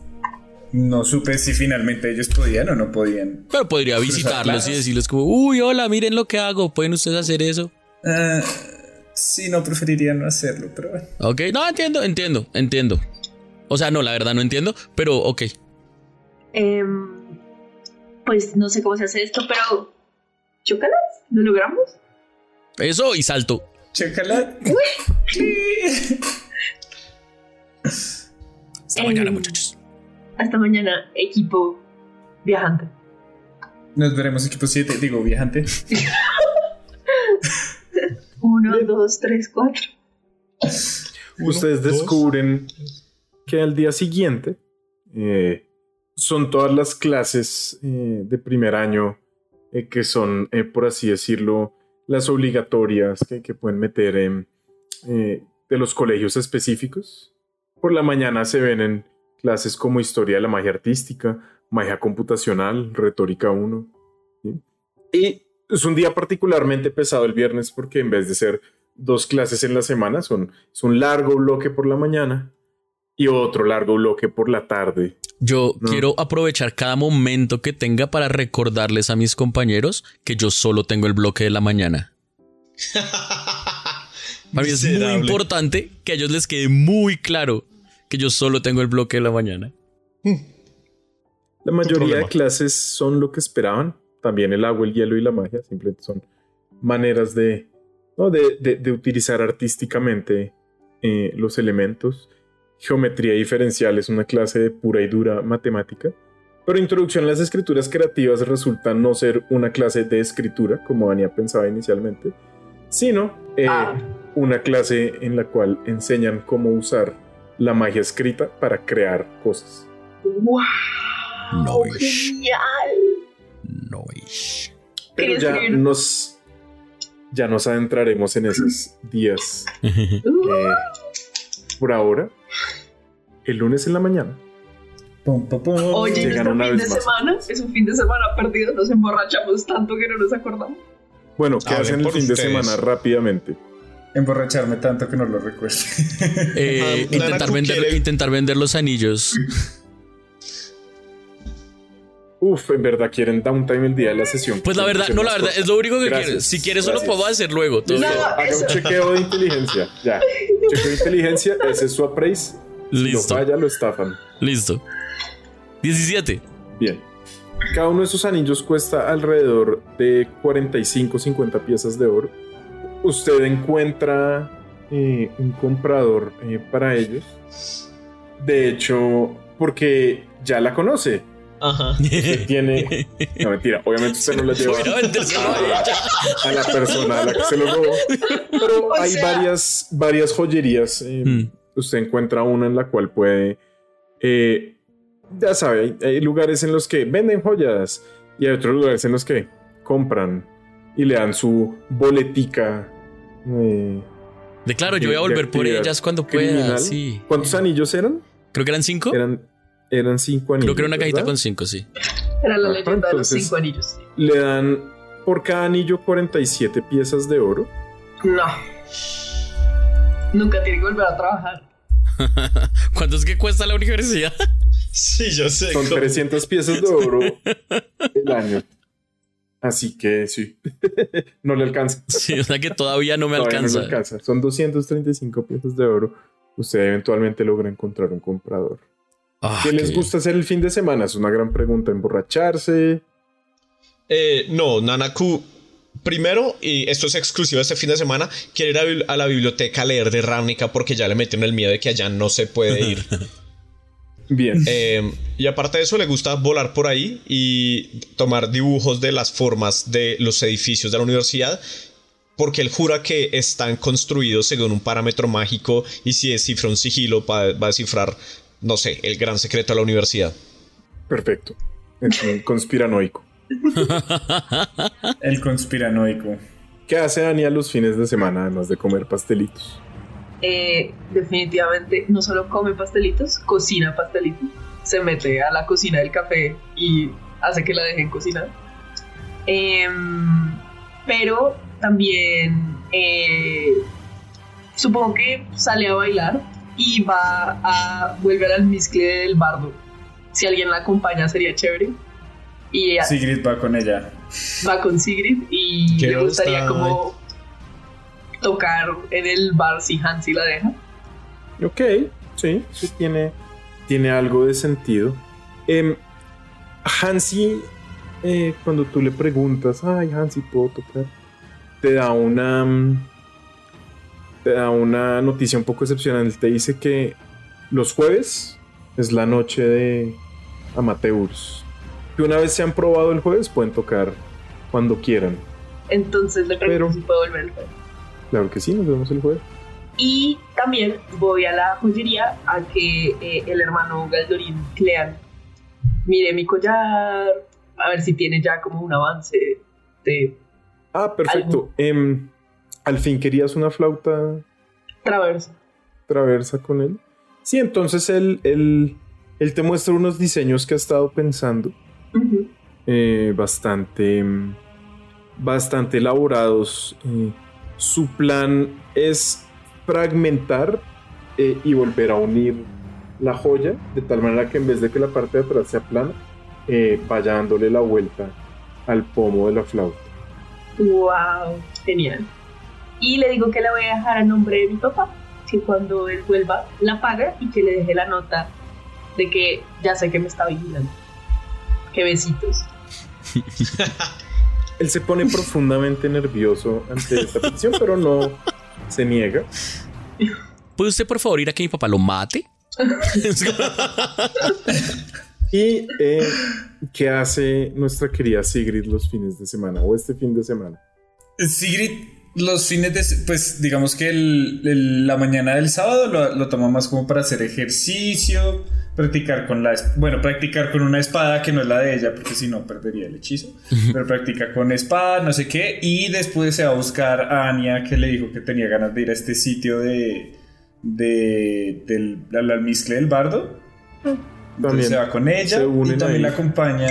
no supe si finalmente ellos podían o no podían. Pero podría visitarlos y decirles como, uy, hola, miren lo que hago, ¿pueden ustedes hacer eso? Ah, sí, no preferiría no hacerlo, pero bueno. Ok, no, entiendo, entiendo, entiendo. O sea, no, la verdad no entiendo, pero ok. Em, pues no sé cómo se hace esto, pero. ¿Chócalas? ¿Lo logramos? Eso y salto. Chocolate. Hasta Eh, mañana, muchachos. Hasta mañana, equipo viajante. Nos veremos equipo 7, digo, viajante. Uno, dos, tres, cuatro. Ustedes dos. descubren que al día siguiente eh, son todas las clases eh, de primer año eh, que son, eh, por así decirlo, las obligatorias que, que pueden meter en, eh, de los colegios específicos. Por la mañana se ven en clases como historia de la magia artística, magia computacional, retórica 1. ¿sí? Y es un día particularmente pesado el viernes porque en vez de ser dos clases en la semana, son, es un largo bloque por la mañana y otro largo bloque por la tarde. Yo No. quiero aprovechar cada momento que tenga para recordarles a mis compañeros que yo solo tengo el bloque de la mañana. Para mí es muy importante que a ellos les quede muy claro que yo solo tengo el bloque de la mañana. La mayoría de clases son lo que esperaban. También el agua, el hielo y la magia simplemente son maneras de, ¿no? de, de- de utilizar artísticamente eh, los elementos. Geometría diferencial es una clase de pura y dura matemática. Pero introducción a las escrituras creativas resulta no ser una clase de escritura, como Ania pensaba inicialmente, sino eh, Ah. una clase en la cual enseñan cómo usar la magia escrita para crear cosas. ¡Wow! Noish. ¡Genial! Noish. Pero ya nos, ya nos adentraremos en esos días. Eh, por ahora, el lunes en la mañana. Pum, pum, pum. Oye, ¿y llegan una fin vez de más. semana es un fin de semana perdido. Nos emborrachamos tanto que no nos acordamos. Bueno, ¿qué hacen el fin de semana rápidamente? Emborracharme tanto que no lo recuerdo. Eh, Ah, intentar, vender, intentar vender los anillos. Uf, en verdad quieren downtime el día de la sesión. Pues la verdad, no, la verdad, es lo único que Gracias. quiero. Si quieres, eso lo Gracias. puedo hacer luego. todo. No, haga un chequeo de inteligencia. Ya. Chequeo de inteligencia, ese es su appraise. Si Listo. falla, lo estafan. Listo. 17. Bien. Cada uno de esos anillos cuesta alrededor de 45 50 piezas de oro. Usted encuentra eh, un comprador eh, para ellos. De hecho, porque ya la conoce. Ajá. Usted tiene. No, mentira. Obviamente usted no la lleva a la persona a la que se lo robó. Pero O hay sea- varias, varias joyerías. eh, Mm. Usted encuentra una en la cual puede. eh, ya sabe, hay, hay lugares en los que venden joyas y hay otros lugares en los que compran y le dan su boletica. Eh, De claro, yo voy a volver por ellas cuando pueda. criminal. Sí. ¿Cuántos anillos eran? Creo que eran cinco. Eran, eran cinco anillos. Creo que era una cajita ¿verdad? con cinco, sí. Era la Ajá, leyenda de los cinco anillos. Le dan por cada anillo 47 piezas de oro. No. Nunca tiene que volver a trabajar. ¿Cuánto es que cuesta la universidad? Sí, yo sé. Son cómo- 300 piezas de oro el año. Así que sí, no le alcanza. Sí, o sea que todavía no me Todavía no le alcanza. alcanza. Son 235 piezas de oro. Usted eventualmente logra encontrar un comprador. Ah, ¿Qué les gusta hacer el fin de semana? Es una gran pregunta. ¿Emborracharse? Eh, no, Nanaku. Primero, y esto es exclusivo de este fin de semana, quiere ir a la biblioteca a leer de Ravnica porque ya le metieron el miedo de que allá no se puede ir. Bien. Eh, y aparte de eso, le gusta volar por ahí y tomar dibujos de las formas de los edificios de la universidad. Porque él jura que están construidos según un parámetro mágico y si descifra un sigilo va, a descifrar, no sé, el gran secreto de la universidad. Perfecto. Un conspiranoico. El conspiranoico. ¿Qué hace Dani a los fines de semana además de comer pastelitos? Eh, definitivamente no solo come pastelitos, cocina pastelitos. se mete a la cocina del café y hace que la dejen cocinar. Em, pero también eh, supongo que sale a bailar y va a volver al miscle del bardo. Si alguien la acompaña sería chévere. Y Sigrid va con ella. Va con Sigrid y le gustaría como tocar en el bar si Hansi la deja. Ok, sí, sí tiene, tiene algo de sentido. Eh, Hansi, eh, cuando tú le preguntas, ay Hansi, ¿puedo tocar? Te da una... Mm, te da una noticia un poco excepcional. Te dice que los jueves es la noche de amateurs. Que una vez se han probado el jueves pueden tocar cuando quieran. Entonces le pregunto si puedo volver el jueves. Claro que sí, nos vemos el jueves. Y también voy a la joyería a que eh, el hermano Galdorín Clean mire mi collar, a ver si tiene ya como un avance de... Ah, perfecto. Em, al fin querías una flauta... Traversa. Traversa con él. Sí, entonces él, él, él te muestra unos diseños que ha estado pensando. Eh, bastante... Bastante elaborados. Eh, su plan es fragmentar eh, y volver a unir la joya de tal manera que en vez de que la parte de atrás sea plana, eh, vaya dándole la vuelta al pomo de la flauta. ¡Wow! Genial. Y le digo que la voy a dejar a nombre de mi papá, que cuando él vuelva la paga y que le deje la nota de que ya sé que me está vigilando. ¡Qué besitos! él se pone profundamente nervioso ante esta petición, pero no se niega. ¿Puede usted por favor ir a que mi papá lo mate? ¿Y eh, qué hace nuestra querida Sigrid los fines de semana o este fin de semana? Sigrid, los fines de... Pues digamos que la mañana del sábado lo, lo, toma más como para hacer ejercicio, practicar con la... Bueno, practicar con una espada que no es la de ella, porque si no perdería el hechizo. Pero practica con espada, no sé qué. Y después se va a buscar a Anya, que le dijo que tenía ganas de ir a este sitio de de, del, almizcle del bardo. Entonces se va con ella y también la acompaña.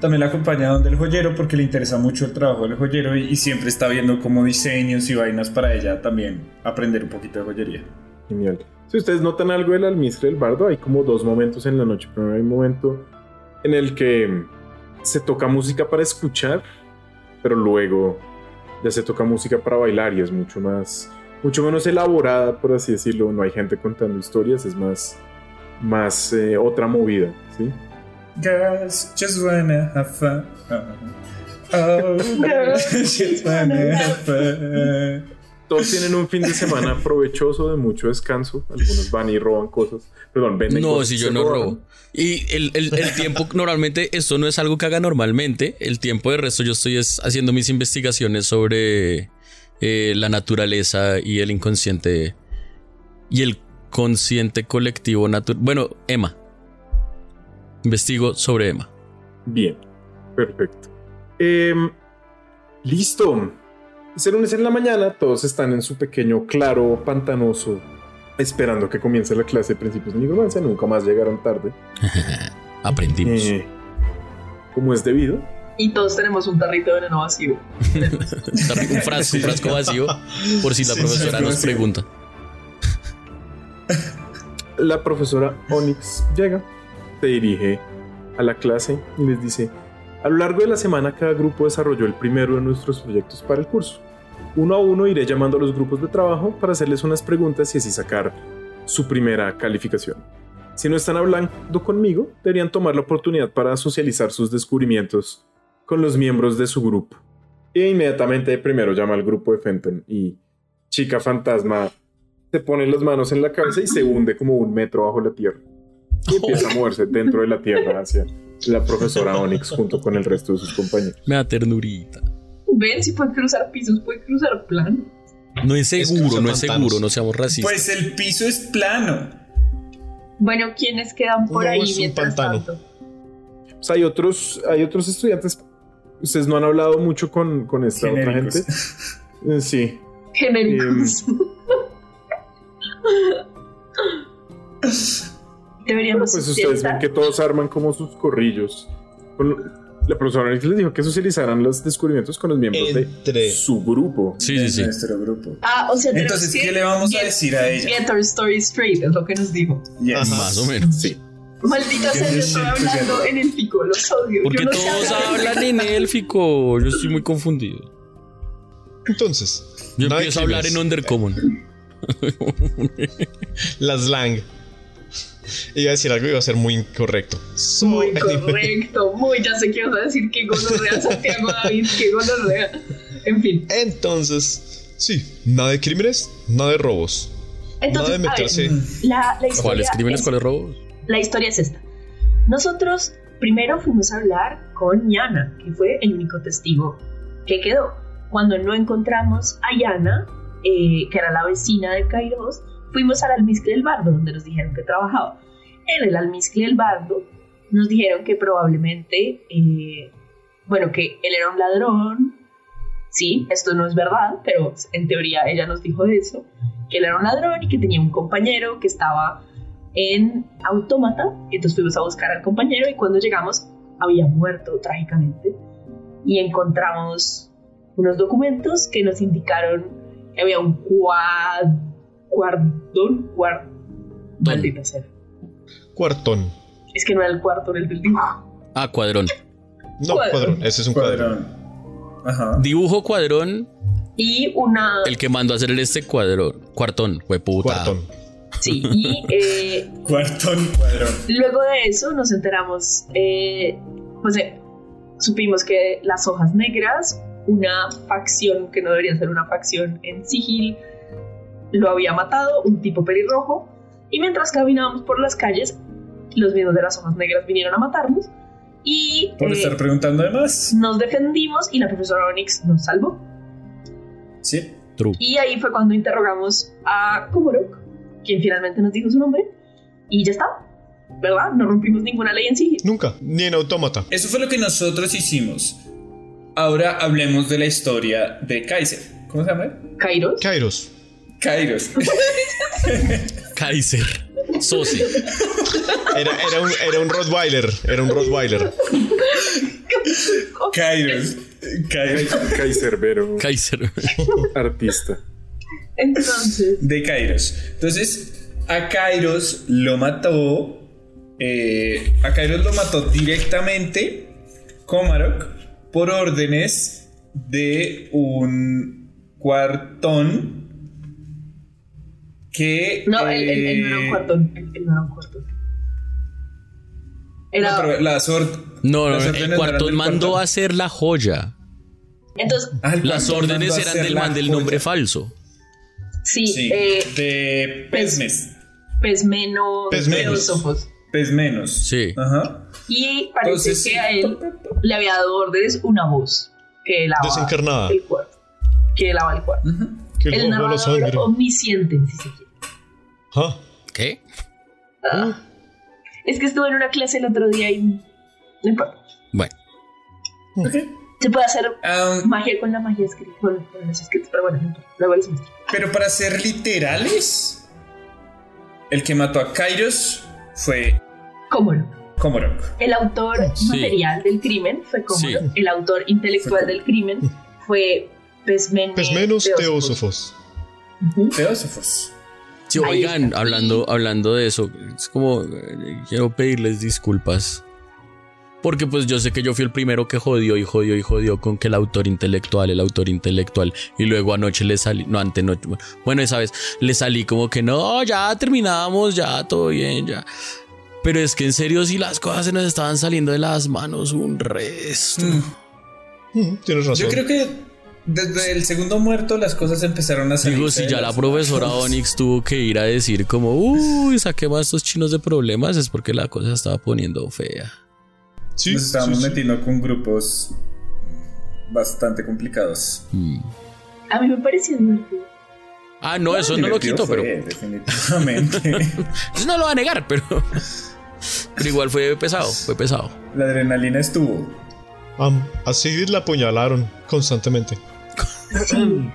También la acompaña donde el joyero porque le interesa mucho el trabajo del joyero y, siempre está viendo como diseños y vainas para ella también aprender un poquito de joyería. Genial. Si ustedes notan algo del almizcle del bardo, hay como dos momentos en la noche. Primero hay un momento en el que se toca música para escuchar, pero luego ya se toca música para bailar y es mucho más mucho menos elaborada, por así decirlo. No hay gente contando historias, es más, más eh, otra movida, ¿sí? Girls just wanna have fun. Oh, just wanna have fun. Todos tienen un fin de semana provechoso de mucho descanso. Algunos van y roban cosas. Perdón, venden no, cosas. si yo no robo. Y el, el, el tiempo, normalmente, esto no es algo que haga normalmente. El tiempo de resto, yo estoy haciendo mis investigaciones sobre eh, la naturaleza y el inconsciente y el consciente colectivo natural. Bueno, Emma. Investigo sobre Emma. Bien, perfecto. Em, listo. Es el lunes en la mañana, todos están en su pequeño claro pantanoso, esperando que comience la clase de principios de nigromancia. Nunca más llegaron tarde. Aprendimos. Eh, como es debido. Y todos tenemos un tarrito de veneno vacío. un frasco, un frasco vacío, por si la profesora nos pregunta. La profesora Onyx llega, se dirige a la clase y les dice, a lo largo de la semana cada grupo desarrolló el primero de nuestros proyectos para el curso. Uno a uno iré llamando a los grupos de trabajo para hacerles unas preguntas y así sacar su primera calificación. Si no están hablando conmigo, deberían tomar la oportunidad para socializar sus descubrimientos con los miembros de su grupo. E inmediatamente primero llama al grupo de Fenton y Chica Fantasma se pone las manos en la cabeza y se hunde como un metro bajo la tierra. Y empieza a moverse dentro de la tierra hacia la profesora Onyx junto con el resto de sus compañeros. Me da ternurita. Ven, si puede cruzar pisos, puede cruzar plano. No es seguro, no es seguro, no seamos racistas. Pues el piso es plano. Bueno, ¿quiénes quedan por ahí mientras tanto? Pues hay otros, hay otros estudiantes Ustedes no han hablado mucho con, con esta otra gente. Eh, sí. Genéricos. Deberíamos Pues ustedes ven que todos arman como sus corrillos. La profesora les dijo que socializaran los descubrimientos con los miembros Entre- de su grupo. Sí, sí, sí. Nuestro grupo. Ah, o sea, Entonces, ¿qué le vamos a get- decir a ella? Get our story straight, es lo que nos dijo. Yes. Más o menos. Sí. Maldita sea, yo estoy hablando en el pico, los odio. Porque no todos hablan en élfico. Yo estoy muy confundido. Entonces, Yo empiezo a hablar en. Undercommon. La slang. Iba a decir algo y iba a ser muy incorrecto. So, Muy correcto, muy, ya sé qué vas a decir, que gonorrea, Santiago David, que gonorrea. En fin. Entonces, sí, nada de crímenes, nada de robos. Entonces, nada de a ver, meterse. la, la historia ¿Cuáles crímenes, es- cuáles robos? La historia es esta. Nosotros primero fuimos a hablar con Yana, que fue el único testigo que quedó. Cuando no encontramos a Yana, eh, que era la vecina de Kairos, fuimos al almizcle del bardo, donde nos dijeron que trabajaba. En el almizcle del bardo nos dijeron que probablemente, eh, bueno, que él era un ladrón. Sí, esto no es verdad, pero en teoría ella nos dijo eso, que él era un ladrón y que tenía un compañero que estaba en Autómata. Entonces fuimos a buscar al compañero y cuando llegamos había muerto trágicamente. Y encontramos unos documentos que nos indicaron que había un cuad... cuardón, cuar... Maldita sea. Cuartón. Es que no era el cuarto, era el del dibujo. Ah, cuadrón. No, Cuadrón. cuadrón. Ese es un cuadrón. Cuadrón. Ajá. Dibujo cuadrón. Y una... El que mandó a hacer este cuadrón. Cuartón, fue puta. Cuartón. Sí, y eh, Cuartón, cuadrón. luego de eso nos enteramos, eh, pues eh, supimos que las hojas negras, una facción que no debería ser una facción en Sigil, lo había matado, un tipo pelirrojo, y mientras caminábamos por las calles, los mismos de las hojas negras vinieron a matarnos, y Por eh, estar preguntando de más. nos defendimos y la profesora Onyx nos salvó. Sí. True. Y ahí fue cuando interrogamos a Komorok, quien finalmente nos dijo su nombre, y ya está, ¿verdad? No rompimos ninguna ley en Sigil. Nunca. Ni en autómata. Eso fue lo que nosotros hicimos. Ahora hablemos de la historia de Kaiser. ¿Cómo se llama? Kairos. Kairos. Kairos. Kaiser. Sosi. Era, era, un, era un Rottweiler. Era un Rottweiler. Kairos. Kairos. Kaiserbero, Kaiser. artista. Entonces, De Kairos. Entonces, a Kairos lo mató. eh, a Kairos lo mató directamente Komarok por órdenes de un cuartón que. no, él, él- él no era un eh, cuartón. Él, él no era un cuartón. Era, No, pero or- No, no, el cuartón mandó cuartón. a hacer la joya. Entonces, Ah, el Las órdenes eran del la man del nombre falso. sí, Sí, eh, de Pesmes. Pesmeno, Pesmenos. Pesmenos. Sí. Ajá. Y parece Entonces, que a él le había dado órdenes una voz que lava Desencarnada. el cuarto. Que lava el cuarto. Que El el narrador omnisciente, si se quiere. Ah, ¿Qué? Ah. Es que estuve en una clase el otro día y no importa. Bueno. Ok. Se puede hacer Ah, magia con la magia escrita, con, con los escritos, pero bueno, no importa. luego les muestro. pero para ser literales, el que mató a Kairos fue ¿Cómo no? Komorok. El autor Sí. material del crimen fue como Sí. el autor intelectual Fue del crimen fue Pesmene pues menos Teósofos. teósofos. Ujú. Teósofos. Sí, oigan, hablando, hablando de eso, es como eh, quiero pedirles disculpas. Porque pues yo sé que yo fui el primero que jodió y jodió y jodió con que el autor intelectual, el autor intelectual. Y luego anoche le salí, no, antes no, bueno, esa vez le salí como que no, ya terminamos, ya todo bien, ya. Pero es que en serio sí las cosas se nos estaban saliendo de las manos un resto. Mm, tienes razón. Yo creo que desde el segundo muerto las cosas empezaron a salir. Digo, si ya la profesora Onyx tuvo que ir a decir como, uy, saquemos a estos chinos de problemas, es porque la cosa se estaba poniendo fea. Sí, Nos estábamos sí, sí. metiendo con grupos bastante complicados. Mm. A mí me pareció divertido. Ah, no, eso no lo quito, pero... fue, Definitivamente. Eso no lo va a negar, pero. Pero igual fue pesado, fue pesado. la adrenalina estuvo. Am, a Sigrid la apuñalaron constantemente. Sí.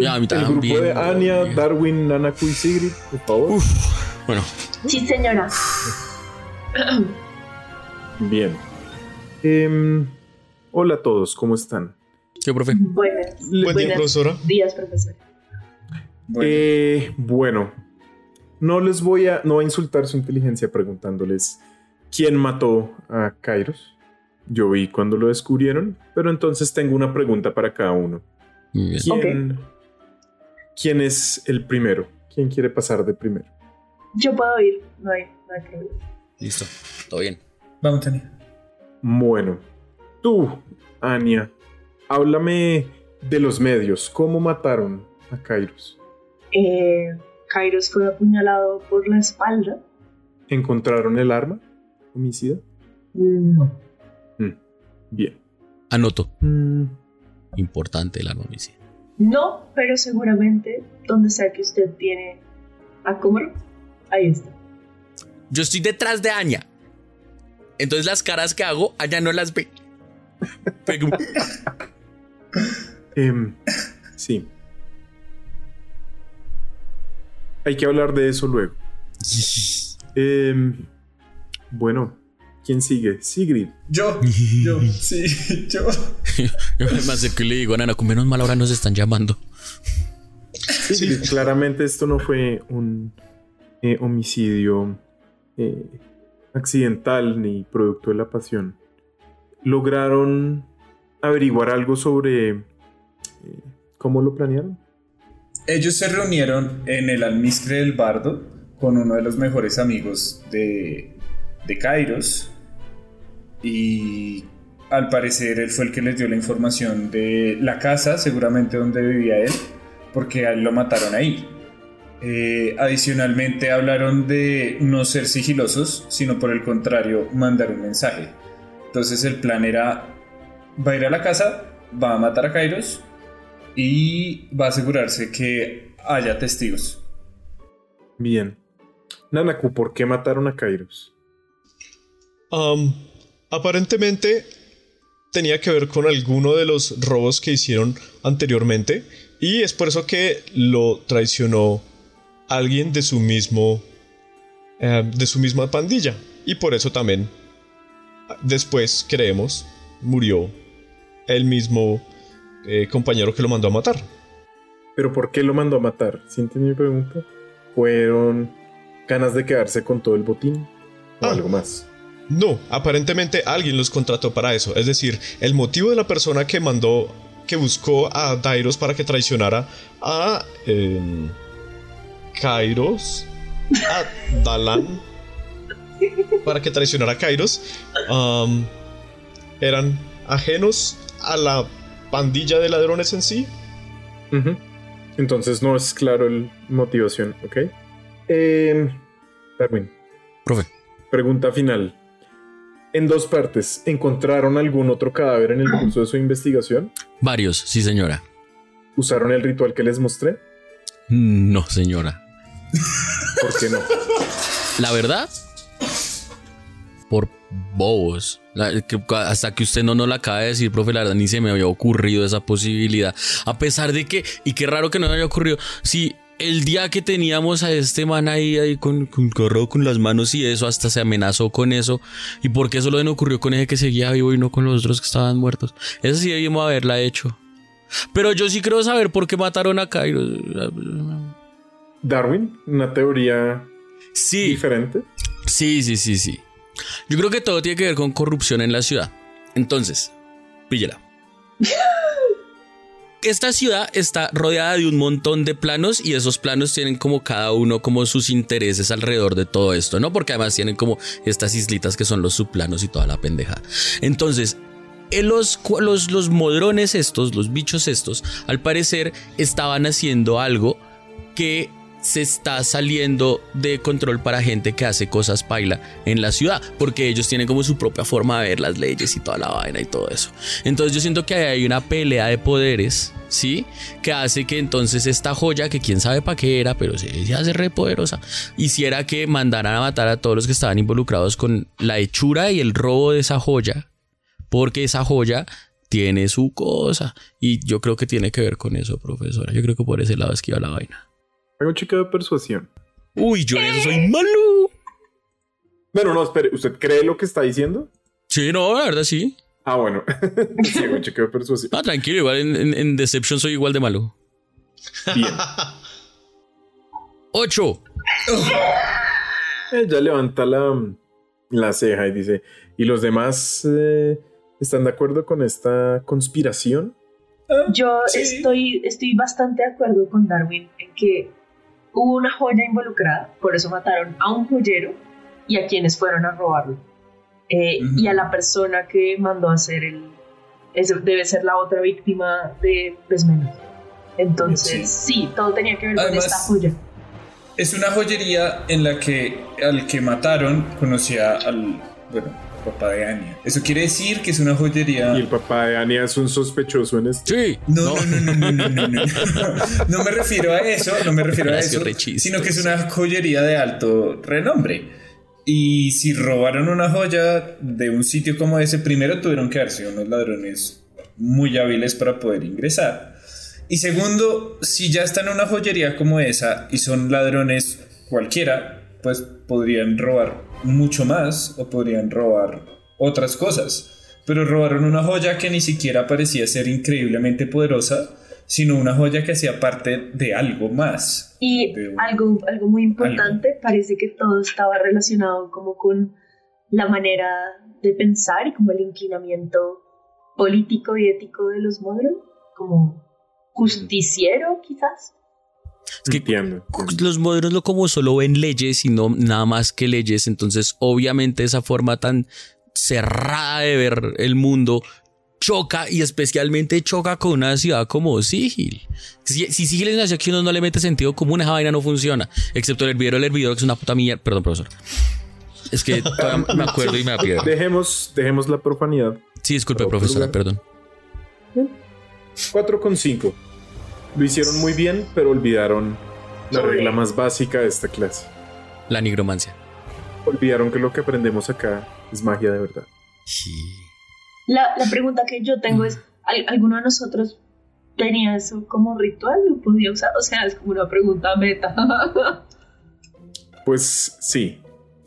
Ya, a mí El grupo también. de Anya, Darwin, Nanaku y Sigrid, por favor. Bueno, Sí, señora. Bien. Em, hola a todos, ¿cómo están? ¿qué, profe? Buenas Buen día, Buenas. profesora. días, profesor. Bueno, Eh, bueno, no les voy a, no voy a insultar su inteligencia preguntándoles quién mató a Kairos. Yo vi cuando lo descubrieron, pero entonces tengo una pregunta para cada uno. Muy bien. ¿Quién, ¿quién es el primero? ¿Quién quiere pasar de primero? Yo puedo ir, no hay, no hay problema. Listo. Todo bien. vamos, Tania. Bueno, tú, Anya, háblame de los medios. ¿Cómo mataron a Kairos? Eh, Kairos fue apuñalado por la espalda. ¿Encontraron el arma? ¿Homicida? No. Bien. Anoto. Mm, Importante el homicidio. No, pero seguramente donde sea que usted tiene a comer, ahí está. Yo estoy detrás de Aña. Entonces las caras que hago, Aña no las ve. Em, sí. Hay que hablar de eso luego. Em, bueno, ¿quién sigue? Sigrid. Yo, yo, sí, yo. Yo me acerco y le digo, Nana, con menos mal ahora nos están llamando. Sigrid, claramente esto no fue un eh, homicidio eh, accidental ni producto de la pasión. ¿Lograron averiguar algo sobre eh, cómo lo planearon? Ellos se reunieron en el almizcle del bardo con uno de los mejores amigos de, de Kairos. Y al parecer él fue el que les dio la información de la casa, seguramente donde vivía él, porque él lo mataron ahí. Eh, adicionalmente hablaron de no ser sigilosos, sino por el contrario, mandar un mensaje. Entonces el plan era, va a ir a la casa, va a matar a Kairos y va a asegurarse que haya testigos. Bien. Nanaku, ¿por qué mataron a Kairos? Am, aparentemente tenía que ver con alguno de los robos que hicieron anteriormente y es por eso que lo traicionó alguien de su mismo eh, de su misma pandilla y por eso también después creemos murió el mismo eh, compañero que lo mandó a matar. ¿Pero por qué lo mandó a matar? ¿Sí mi pregunta? ¿Fueron ganas de quedarse con todo el botín? ¿O Ah. algo más? No, aparentemente alguien los contrató para eso. Es decir, el motivo de la persona que mandó, que buscó a Dairos para que traicionara a em, Kairos, a Dalan, para que traicionara a Kairos, eran ajenos a la pandilla de ladrones en sí. Entonces no es claro el motivación, ¿ok? Eh, Darwin, Profe, pregunta final. En dos partes, ¿encontraron algún otro cadáver en el curso de su investigación? varios, sí señora. ¿Usaron el ritual que les mostré? No, señora. ¿Por qué no? La verdad, por bobos. Hasta que usted no nos la acaba de decir, profe, la verdad ni se me había ocurrido esa posibilidad. A pesar de que, y qué raro que no me haya ocurrido, si el día que teníamos a este man ahí, ahí con, con, corro con las manos y eso, hasta se amenazó con eso. ¿Y por qué solo le ocurrió con ese que seguía vivo y no con los otros que estaban muertos? Eso sí debimos haberla hecho. Pero yo sí creo saber por qué mataron a Cairo. Darwin, una teoría Sí. diferente. Sí, sí, sí, sí. Yo creo que todo tiene que ver con corrupción en la ciudad. Entonces, píllela. Esta ciudad está rodeada de un montón de planos y esos planos tienen como cada uno como sus intereses alrededor de todo esto, ¿no? Porque además tienen como estas islitas que son los subplanos y toda la pendeja. Entonces, eh, los, los, los modrones estos, los bichos estos, al parecer estaban haciendo algo que se está saliendo de control para gente que hace cosas paila en la ciudad, porque ellos tienen como su propia forma de ver las leyes y toda la vaina y todo eso. Entonces yo siento que hay una pelea de poderes, ¿sí? Que hace que entonces esta joya, que quién sabe para qué era, pero se, se hace re poderosa, hiciera que mandaran a matar a todos los que estaban involucrados con la hechura y el robo de esa joya, porque esa joya tiene su cosa. Y yo creo que tiene que ver con eso, profesora. Yo creo que por ese lado es que iba la vaina. Hago un chequeo de persuasión. Uy, yo en eso soy malo. Bueno, no, espere, ¿usted cree lo que está diciendo? Sí, no, la verdad sí. Ah, bueno. sí, un chequeo persuasivo. Ah, tranquilo, igual en, en- en Deception soy igual de malo. Bien. Ocho. Ella levanta la, la ceja y dice, ¿y los demás eh, están de acuerdo con esta conspiración? Yo Sí. estoy, estoy bastante de acuerdo con Darwin en que hubo una joya involucrada, por eso mataron a un joyero y a quienes fueron a robarlo. Eh. Y a la persona que mandó a hacer el... debe ser la otra víctima de desmenos. Entonces, sí. todo tenía que ver con esta joya. Es una joyería en la que al que mataron conocía al, bueno, papá de Anya. Eso quiere decir que es una joyería... Y el papá de Anya es un sospechoso en esto. Sí. No, no, no, no, no, no, no, no. No me refiero a eso, no me refiero a eso, sino que es una joyería de alto renombre. Y si robaron una joya de un sitio como ese, primero tuvieron que haber sido unos ladrones muy hábiles para poder ingresar. Y segundo, si ya están en una joyería como esa y son ladrones cualquiera, pues podrían robar mucho más o podrían robar otras cosas. Pero robaron una joya que ni siquiera parecía ser increíblemente poderosa, sino una joya que hacía parte de algo más. Y un- algo, algo muy importante, parece que todo estaba relacionado como con la manera de pensar y como el inclinamiento político y ético de los Modron, como justiciero quizás. Que- Entiendo. entiendo. Los modernos no como solo ven leyes y no nada más que leyes. Entonces, obviamente, esa forma tan cerrada de ver el mundo choca y especialmente choca con una ciudad como Sigil. Si, si Sigil es una ciudad que uno no le mete sentido común, esa vaina no funciona. Excepto el hervidero, el hervidero que es una puta mierda. Perdón, profesor. Es que todavía me acuerdo y me pierdo. Dejemos, dejemos la profanidad. Sí, disculpe, profesora, lugar. perdón. 4,5. Lo hicieron muy bien, pero olvidaron la regla más básica de esta clase. La nigromancia. Olvidaron que lo que aprendemos acá es magia de verdad. Sí. La, la pregunta que yo tengo es, ¿al- ¿alguno de nosotros tenía eso como ritual? ¿Lo podía usar? O sea, es como una pregunta meta. Pues sí.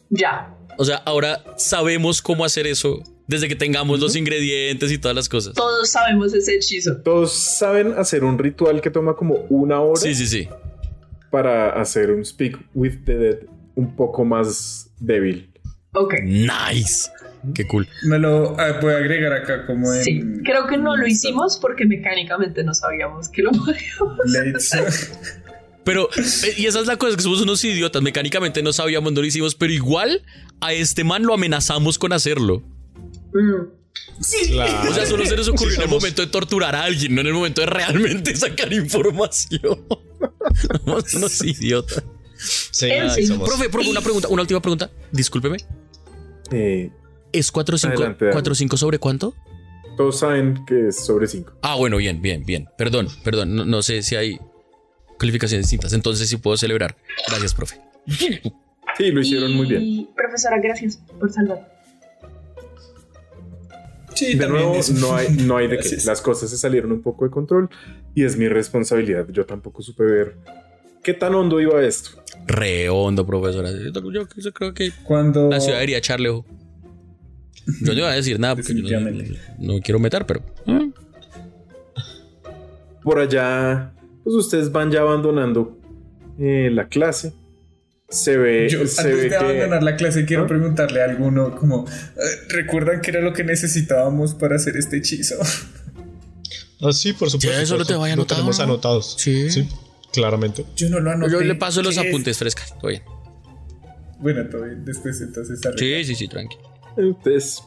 ya, O sea, ahora sabemos cómo hacer eso desde que tengamos los ingredientes y todas las cosas. todos sabemos ese hechizo. Todos saben hacer un ritual que toma como una hora Sí, sí, sí. para hacer un Speak with the Dead un poco más débil. Ok. Nice. Qué cool. Me lo ah, voy a agregar acá como en... Sí, creo que no lo hicimos porque mecánicamente no sabíamos que lo podíamos. Pero, eh, y esa es la cosa, que somos unos idiotas. Mecánicamente no sabíamos, no lo hicimos, pero igual a este man lo amenazamos con hacerlo. Mm. Claro. O sea, solo se nos ocurrió Sí, en el momento de torturar a alguien, no en el momento de realmente sacar información. Somos unos idiotas. Sí, sí. somos- Profe, profe, una pregunta, una última pregunta. Discúlpeme. Eh, ¿Es 4-5 Adelante, dale. 4-5 sobre cuánto? todos saben que es sobre 5. Ah, bueno, bien, bien, bien. Perdón, perdón. No, no sé si hay calificaciones distintas. Entonces sí puedo celebrar. Gracias, profe. Sí, lo hicieron y, muy bien. Profesora, gracias por salvar. Sí, De nuevo, es- no hay, no hay de qué. Las cosas se salieron un poco de control y es mi responsabilidad. Yo tampoco supe ver qué tan hondo iba esto. Re hondo, profesora. Yo, yo creo que Cuando... la ciudad debería echarle ojo. Yo no iba a decir nada porque yo no, quiero meter, pero. mm. Por allá, pues ustedes van ya abandonando eh, la clase. Se ve, Yo, se antes ve de que abandonar la clase, quiero ¿Ah? preguntarle a alguno como, eh, ¿recuerdan qué era lo que necesitábamos para hacer este hechizo? Ah, sí, por supuesto. Ya, eso lo te vaya Lo anotado, tenemos ¿no? anotados. Sí. claramente. Yo no lo anoté. Yo le paso los apuntes frescas. Todo bien. Bueno, todo bien. Después entonces... arregla. Sí, sí, sí, tranqui. Ustedes,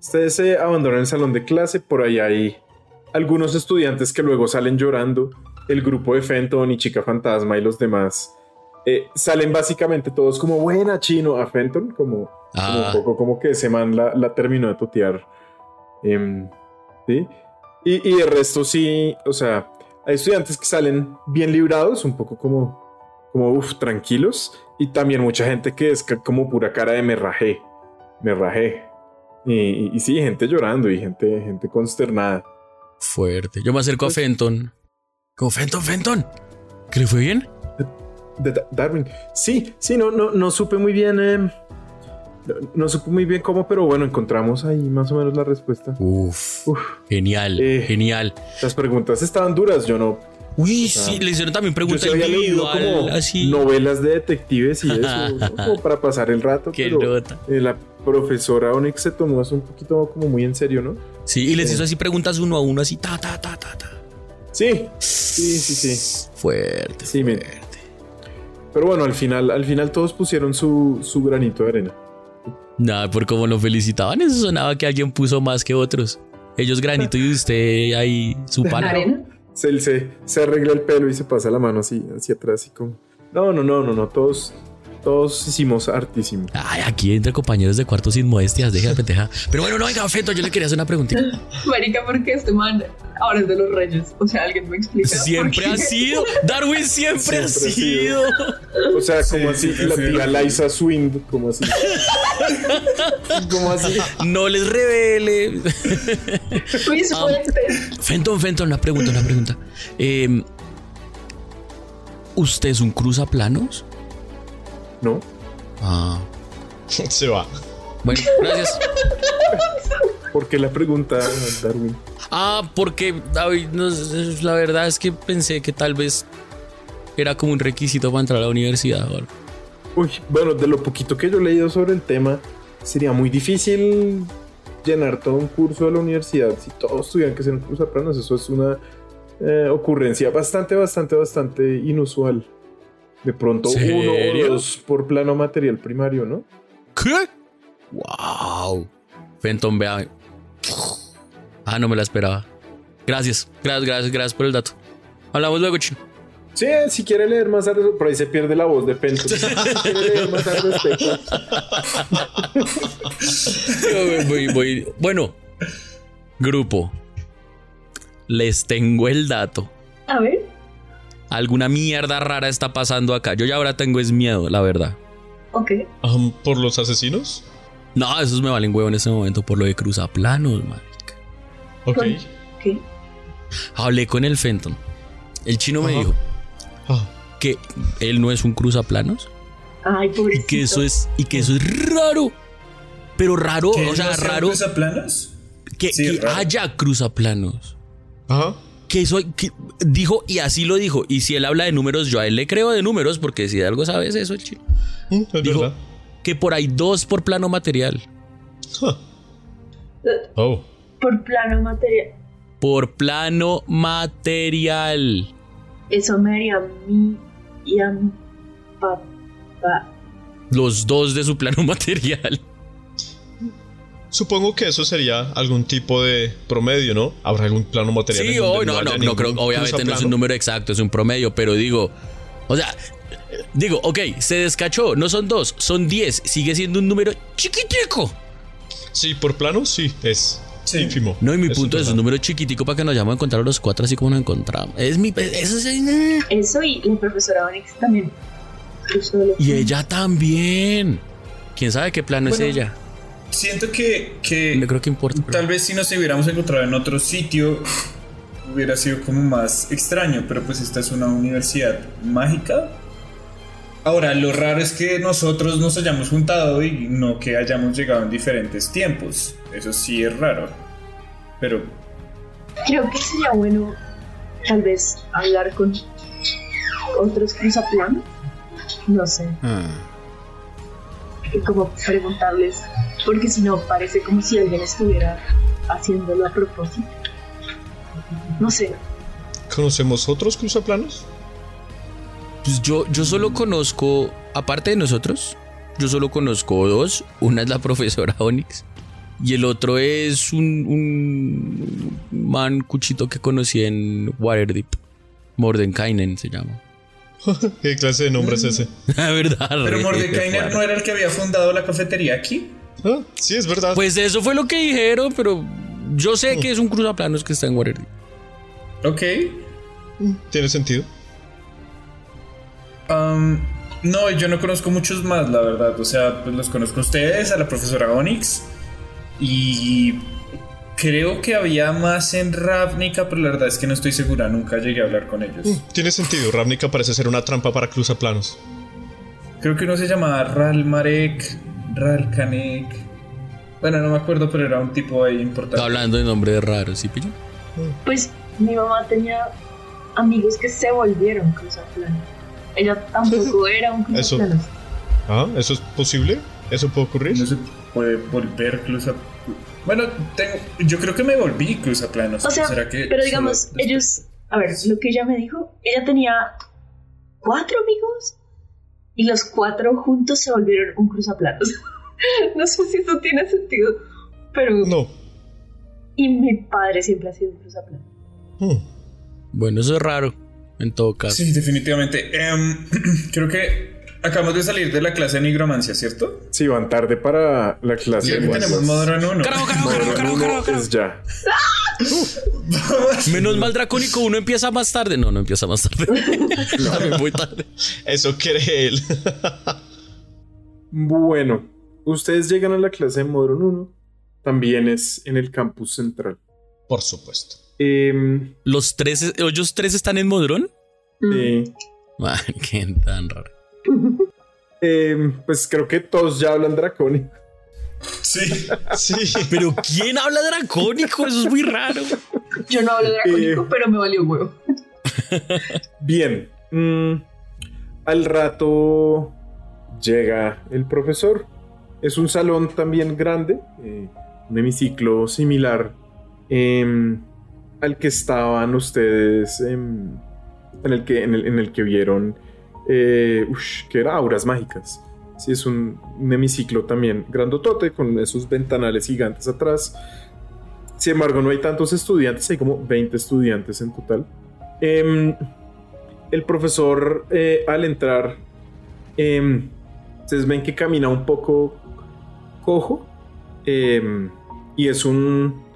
ustedes se abandonan el salón de clase, por ahí hay algunos estudiantes que luego salen llorando, el grupo de Fenton y Chica Fantasma y los demás eh, salen básicamente todos como buena chino a Fenton, como, como Ah. un poco como que ese man la, la terminó de tutear. Em, ¿sí? Y, y el resto sí, o sea, hay estudiantes que salen bien librados, un poco como, como uff, tranquilos, y también mucha gente que es como pura cara de me rajé me rajé. Y, y- y sí, gente llorando y gente, gente consternada. Fuerte. Yo me acerco a Pues- Fenton. Como Fenton, Fenton. ¿Que le fue bien? De Darwin. Sí, sí, no, no, no supe muy bien. eh, no, no supe muy bien cómo, pero bueno, encontramos ahí más o menos la respuesta. Uf, Uf, genial, Eh. genial. las preguntas estaban duras, yo no. Uy, sea, sí, le hicieron también Yo pregunta sí había leído individual, como así. novelas de detectives y eso, como para pasar el rato. Qué pero nota. eh, la profesora Onyx se tomó eso un poquito como muy en serio, ¿no? Sí, y les Sí. hizo así preguntas uno a uno, así, ta, ta, ta, ta, ta. Sí, sí, sí, sí. Fuerte. Sí, me- fuerte. Pero bueno, al final, al final todos pusieron su, su granito de arena. Nada, por cómo lo felicitaban, eso sonaba que alguien puso más que otros. Ellos granito y usted ahí su pana. ¿Arena? Se, se, se arregla el pelo y se pasa la mano así hacia atrás, así como. No, no, no, no, no. Todos, todos hicimos hartísimo. Ay, aquí entre compañeros de cuarto sin modestias, deja de pendeja. Pero bueno, no, venga, Fento, yo le quería hacer una preguntita. Marica, porque este man ahora es de los reyes. O sea, alguien me explica. por Siempre qué? ha sido. Darwin siempre, ha Siempre ha sido. O sea, como Sí, así, sí, la sí. tía Liza Swing, como así. como así. No les revele. Mis Ah. Fenton, Fenton, una pregunta, una pregunta. Eh, ¿Usted es un cruzaplanos? ¿No? Ah. Se va. Bueno, gracias. ¿Por qué la pregunta, Darwin? Ah, porque David, no la verdad es que pensé que tal vez era como un requisito para entrar a la universidad. Uy, bueno, de lo poquito que yo he leído sobre el tema, sería muy difícil llenar todo un curso de la universidad si todos tuvieran que ser un cruzaplanos. Eso es una eh, ocurrencia bastante, bastante, bastante inusual. De pronto uno o dos por plano material primario, ¿no? ¿Qué? ¡Wow! Fenton, vea. Ah, no me la esperaba. Gracias, gracias, gracias, gracias por el dato. Hablamos luego, chino. Sí, si quiere leer más al respecto, por ahí se pierde la voz de Pento. Si quiere leer más al respecto. Yo voy- voy- Bueno, grupo. Les tengo el dato. A ver. Alguna mierda rara está pasando acá. Yo ya ahora tengo es miedo, la verdad. Ok. ¿Por los asesinos? No, esos me valen huevo en este momento por lo de cruzaplanos, man. Ok. ¿Qué? Hablé con el Fenton. El chino me dijo Ah, que él no es un cruzaplanos Ay, y pobrecito. que eso es y que eso es raro. Pero raro, ¿Qué o sea, no raro cruzaplanos? que, Sí, que raro. haya cruzaplanos. Ajá. Que eso que dijo y así lo dijo. Y si él habla de números, yo a él le creo de números porque si de algo sabes eso, el chino. Mm, es Dijo verdad. que por ahí dos por plano material. Oh. Por plano material. Por plano material. Eso me haría a mí y a mi papá. Los dos de su plano material. Supongo que eso sería algún tipo de promedio, ¿no? Habrá algún plano material. Sí, oh, no, no, haya no creo, obviamente no es un número exacto, es un promedio, pero digo, o sea, digo, ok, se descachó, no son dos, son diez, sigue siendo un número chiquitico. Sí, por plano, sí, es Sí. ínfimo. No, y mi punto es un número chiquitico para que nos hayamos encontrado los cuatro así como nos encontramos. Es mi, eso es, Eso y la profesora Onyx también. Y ella también. ¿Quién sabe qué plano Bueno, es ella? Siento que, que No creo que importa. pero- tal vez si nos hubiéramos encontrado en otro sitio hubiera sido como más extraño, pero pues esta es una universidad mágica. Ahora, lo raro es que nosotros nos hayamos juntado y no que hayamos llegado en diferentes tiempos. Eso sí es raro. Pero Creo que sería bueno tal vez hablar con otros cruzaplanos. No sé. Ah. Como preguntarles. Porque si no, parece como si alguien estuviera haciéndolo a propósito. No sé. ¿Conocemos otros cruzaplanos? Pues yo, yo solo conozco, aparte de nosotros, yo solo conozco dos. Una es la profesora Onyx y el otro es un, un man cuchito que conocí en Waterdeep. Mordenkainen se llama. ¿Qué clase de nombre es ese? La verdad. Pero Mordekainer no era el que había fundado la cafetería aquí. Ah, sí, es verdad. Pues eso fue lo que dijeron, pero yo sé que es un cruzaplanos que está en Waterdeep. Ok. Tiene sentido. Am, no, yo no conozco muchos más, la verdad. O sea, pues los conozco a ustedes, a la profesora Onyx. Y Creo que había más en Ravnica, pero la verdad es que no estoy segura, nunca llegué a hablar con ellos. Tiene sentido, Ravnica parece ser una trampa para cruzaplanos. Creo que uno se llamaba Ralmarek, Ralkanek. Bueno, no me acuerdo, pero era un tipo ahí importante. Hablando de nombres raros, ¿sí, pillo? Pues mi mamá tenía amigos que se volvieron cruzaplanos. Ella tampoco era un Eso. cruzaplanos. Ah, ¿eso es posible? ¿Eso puede ocurrir? No se puede volver cruza. Bueno, tengo, yo creo que me volví cruzaplanos. O sea, ¿Será que pero solo- digamos, ellos, a ver, lo que ella me dijo, ella tenía cuatro amigos y los cuatro juntos se volvieron un cruzaplanos. no sé si eso tiene sentido, pero... No. Y mi padre siempre ha sido un cruzaplano. Hmm. Bueno, eso es raro, en todo caso. Sí, definitivamente. Em, creo que acabamos de salir de la clase de nigromancia, ¿cierto? Sí, van tarde para la clase. Sí, de tenemos. Modron 1. Carajo, carajo, carajo, carajo, uno carajo, carajo. es ya. Menos mal dracónico, uno empieza más tarde. No, no empieza más tarde. También muy tarde. Eso cree él. Bueno, ustedes llegan a la clase de Modron 1. También es en el campus central. Por supuesto. Em, Los tres, ellos tres están en Modrón. Man, qué tan raro. Em, pues creo que todos ya hablan dracónico. Sí. Sí. Pero ¿quién habla dracónico? Eso es muy raro. Yo no hablo dracónico, Eh. pero me valió huevo. Bien. mm, al rato llega el profesor. Es un salón también grande, eh, un hemiciclo similar em, al que estaban ustedes em, en, el que, en, el, en el que vieron eh, ush, que era auras mágicas. Sí, es un, hemiciclo también grandotote con esos ventanales gigantes atrás. Sin embargo, no hay tantos estudiantes, hay como 20 estudiantes en total. Em, el profesor eh, al entrar, em, ustedes ven que camina un poco cojo em, y es un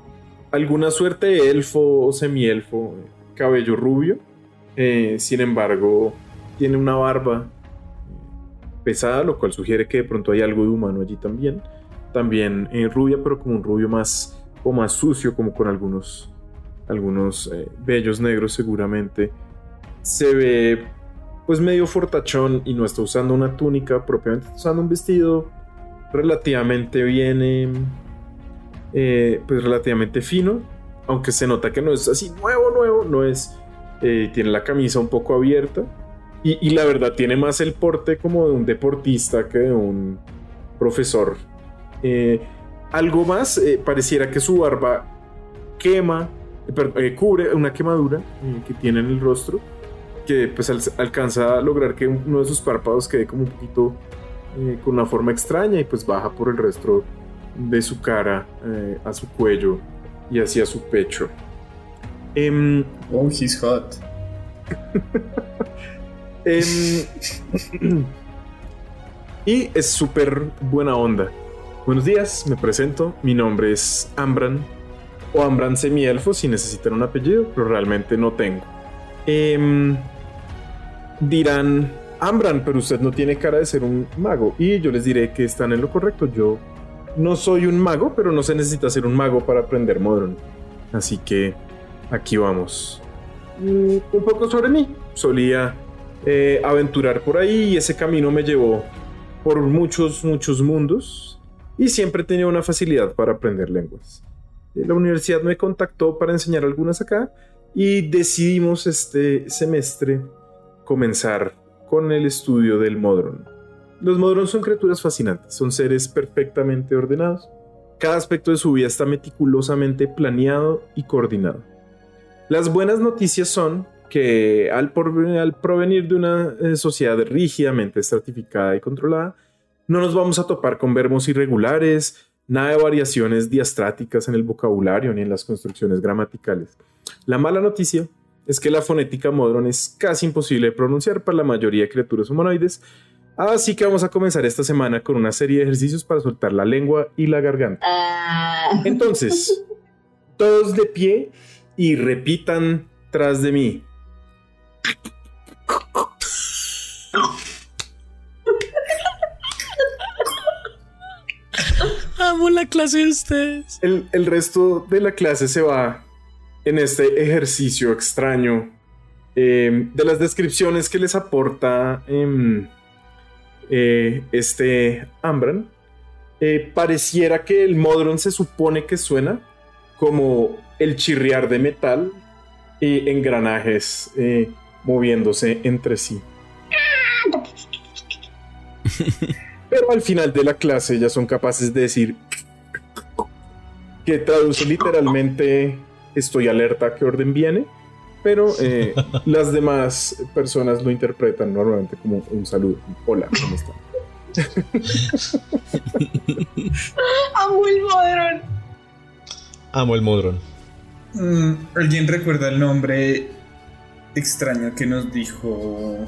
alguna suerte de elfo o semielfo, cabello rubio. Eh, sin embargo, tiene una barba pesada, lo cual sugiere que de pronto hay algo de humano allí también. También eh, rubia, pero como un rubio más o más sucio, como con algunos algunos eh, vellos negros seguramente se ve pues medio fortachón y no está usando una túnica propiamente, está usando un vestido relativamente bien, eh, eh, pues relativamente fino, aunque se nota que no es así nuevo, nuevo, no es, tiene la camisa un poco abierta y, y la verdad tiene más el porte como de un deportista que de un profesor. Eh, algo más, eh, pareciera que su barba quema, eh, cubre una quemadura que tiene en el rostro que pues al- alcanza a lograr que uno de sus párpados quede como un poquito con una forma extraña y pues baja por el resto de su cara a su cuello y hacia su pecho. Em, Oh, he's hot. em, y es súper buena onda. Buenos días, me presento. Mi nombre es Ambran. O Ambran Semielfo si necesitan un apellido, pero realmente no tengo. Em, dirán, Ambran, pero usted no tiene cara de ser un mago. Y yo les diré que están en lo correcto. Yo no soy un mago, pero no se necesita ser un mago para aprender Modron. Así que aquí vamos. Mm, un poco sobre mí. Solía eh, aventurar por ahí y ese camino me llevó por muchos, muchos mundos. Y siempre tenido una facilidad para aprender lenguas. Eh, La universidad me contactó para enseñar algunas acá y decidimos este semestre comenzar con el estudio del Modron. Los Modron son criaturas fascinantes, son seres perfectamente ordenados. Cada aspecto de su vida está meticulosamente planeado y coordinado. Las buenas noticias son que al, por- al provenir de una eh, sociedad rígidamente estratificada y controlada, no nos vamos a topar con verbos irregulares, nada de variaciones diastráticas en el vocabulario ni en las construcciones gramaticales. La mala noticia es que la fonética modron es casi imposible de pronunciar para la mayoría de criaturas humanoides, así que vamos a comenzar esta semana con una serie de ejercicios para soltar la lengua y la garganta. Ah, Entonces, todos de pie y repitan tras de mí. Amo la clase de ustedes. El, el resto de la clase se va en este ejercicio extraño eh, de las descripciones que les aporta em, eh, este Ambran. eh, pareciera que el Modron se supone que suena como el chirriar de metal y engranajes eh, moviéndose entre sí. Pero al final de la clase ya son capaces de decir que traduce literalmente estoy alerta que orden viene, pero eh, las demás personas lo interpretan normalmente como un saludo. Hola, ¿cómo están? Amo el Modron. Amo el Modron. Mm, ¿Alguien recuerda el nombre extraño que nos dijo?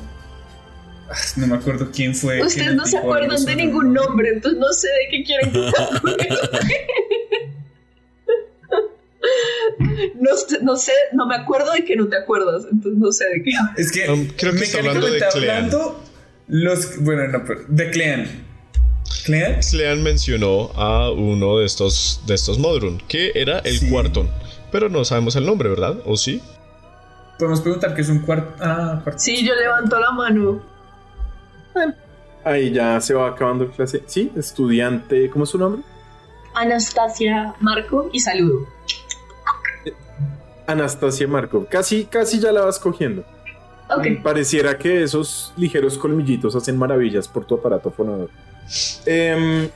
Ah, No me acuerdo quién fue. Ustedes no se acuerdan de ningún nombre, entonces no sé de qué quieren que. No, sé- no sé, no me acuerdo de que no te acuerdas, entonces no sé de qué. Es que Um, creo que está hablando de Clean. los bueno, no, pero de Clean. Clean? Slean mencionó a uno de estos, de estos Modrun, que era el Sí. Quarton. Pero no sabemos el nombre, ¿verdad? ¿O sí? Podemos preguntar qué es un cuarto. Ah, cuarto. Sí, yo levanto la mano. Ahí ya se va acabando la clase. Sí, estudiante, ¿cómo es su nombre? Anastasia, Marco y saludo. Anastasia Markov. Casi, casi ya la vas cogiendo. Ok. Pareciera que esos ligeros colmillitos hacen maravillas por tu aparato fonador. Em,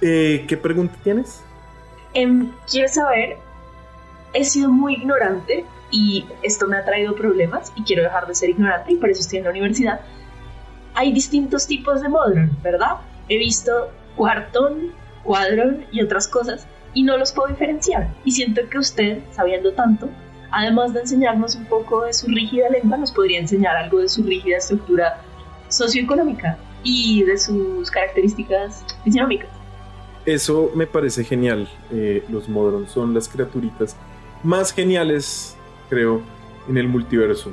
eh, ¿Qué pregunta tienes? Em, quiero saber, he sido muy ignorante y esto me ha traído problemas y quiero dejar de ser ignorante y por eso estoy en la universidad. Hay distintos tipos de Modron, ¿verdad? He visto Quarton, Quadron y otras cosas y no los puedo diferenciar. Y siento que usted, sabiendo tanto, además de enseñarnos un poco de su rígida lengua, nos podría enseñar algo de su rígida estructura socioeconómica y de sus características fisionómicas. Eso me parece genial. Eh, los Modrons son las criaturitas más geniales, creo, en el multiverso.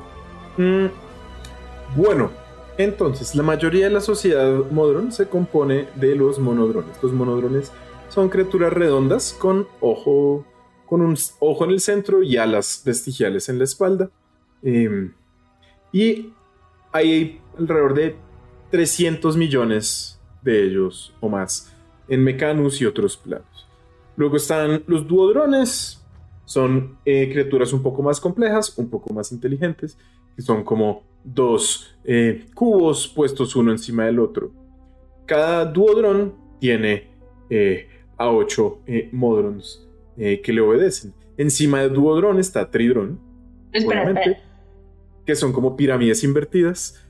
Mm, bueno, entonces, la mayoría de la sociedad Modron se compone de los monodrones. Los monodrones son criaturas redondas con ojo, con un ojo en el centro y alas vestigiales en la espalda. Em, y hay alrededor de 300 millones de ellos o más en Mecanus y otros planos. Luego están los duodrones, son eh, criaturas un poco más complejas, un poco más inteligentes, que son como dos eh, cubos puestos uno encima del otro. Cada duodrón tiene eh, a ocho modrons que le obedecen. Encima del duodrón está tridrón, Espera, obviamente, espera. que son como pirámides invertidas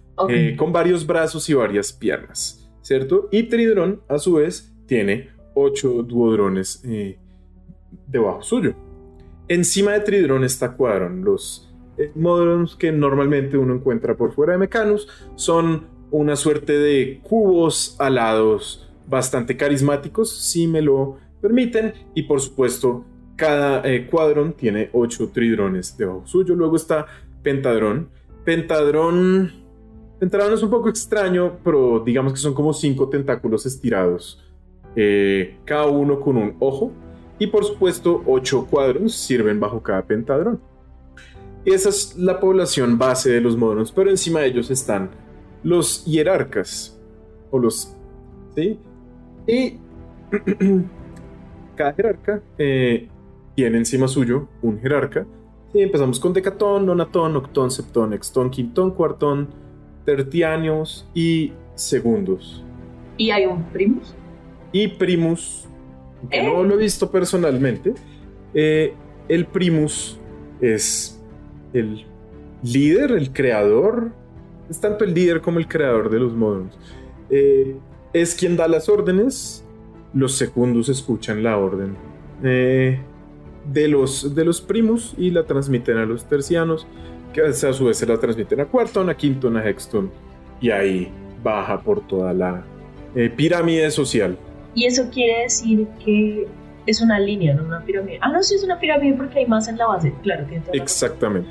con varios brazos y varias piernas, ¿cierto? Y Tridrón, a su vez, tiene ocho duodrones debajo suyo. Encima de Tridrón está Quadron. Los eh, modrons que normalmente uno encuentra por fuera de Mecanus son una suerte de cubos alados bastante carismáticos, si me lo permiten, y por supuesto, cada eh, Quadron tiene ocho Tridrones debajo suyo. Luego está Pentadrón. Pentadrón. Pentadrón es un poco extraño, pero digamos que son como cinco tentáculos estirados, eh, cada uno con un ojo. Y por supuesto, ocho cuadros sirven bajo cada pentadrón. Y esa es la población base de los modrons, pero encima de ellos están los hierarcas, o los. ¿Sí? Y cada jerarca eh, tiene encima suyo un jerarca. Y empezamos con decatón, nonatón, octón, septón, extón, quintón, cuartón, tertianios y segundos. Y hay un primus. Y primus, que ¿Eh? no lo he visto personalmente, eh, el primus es el líder, el creador, es tanto el líder como el creador de los modrons. Eh, es quien da las órdenes, los secundos escuchan la orden eh, de, los, de los primus y la transmiten a los tercianos, que a su vez se la transmiten a cuarton, a quinton, a hexton, y ahí baja por toda la pirámide social. Y eso quiere decir que es una línea, no una pirámide. Ah, no, sí es una pirámide porque hay más en la base. Claro, razón. Exactamente.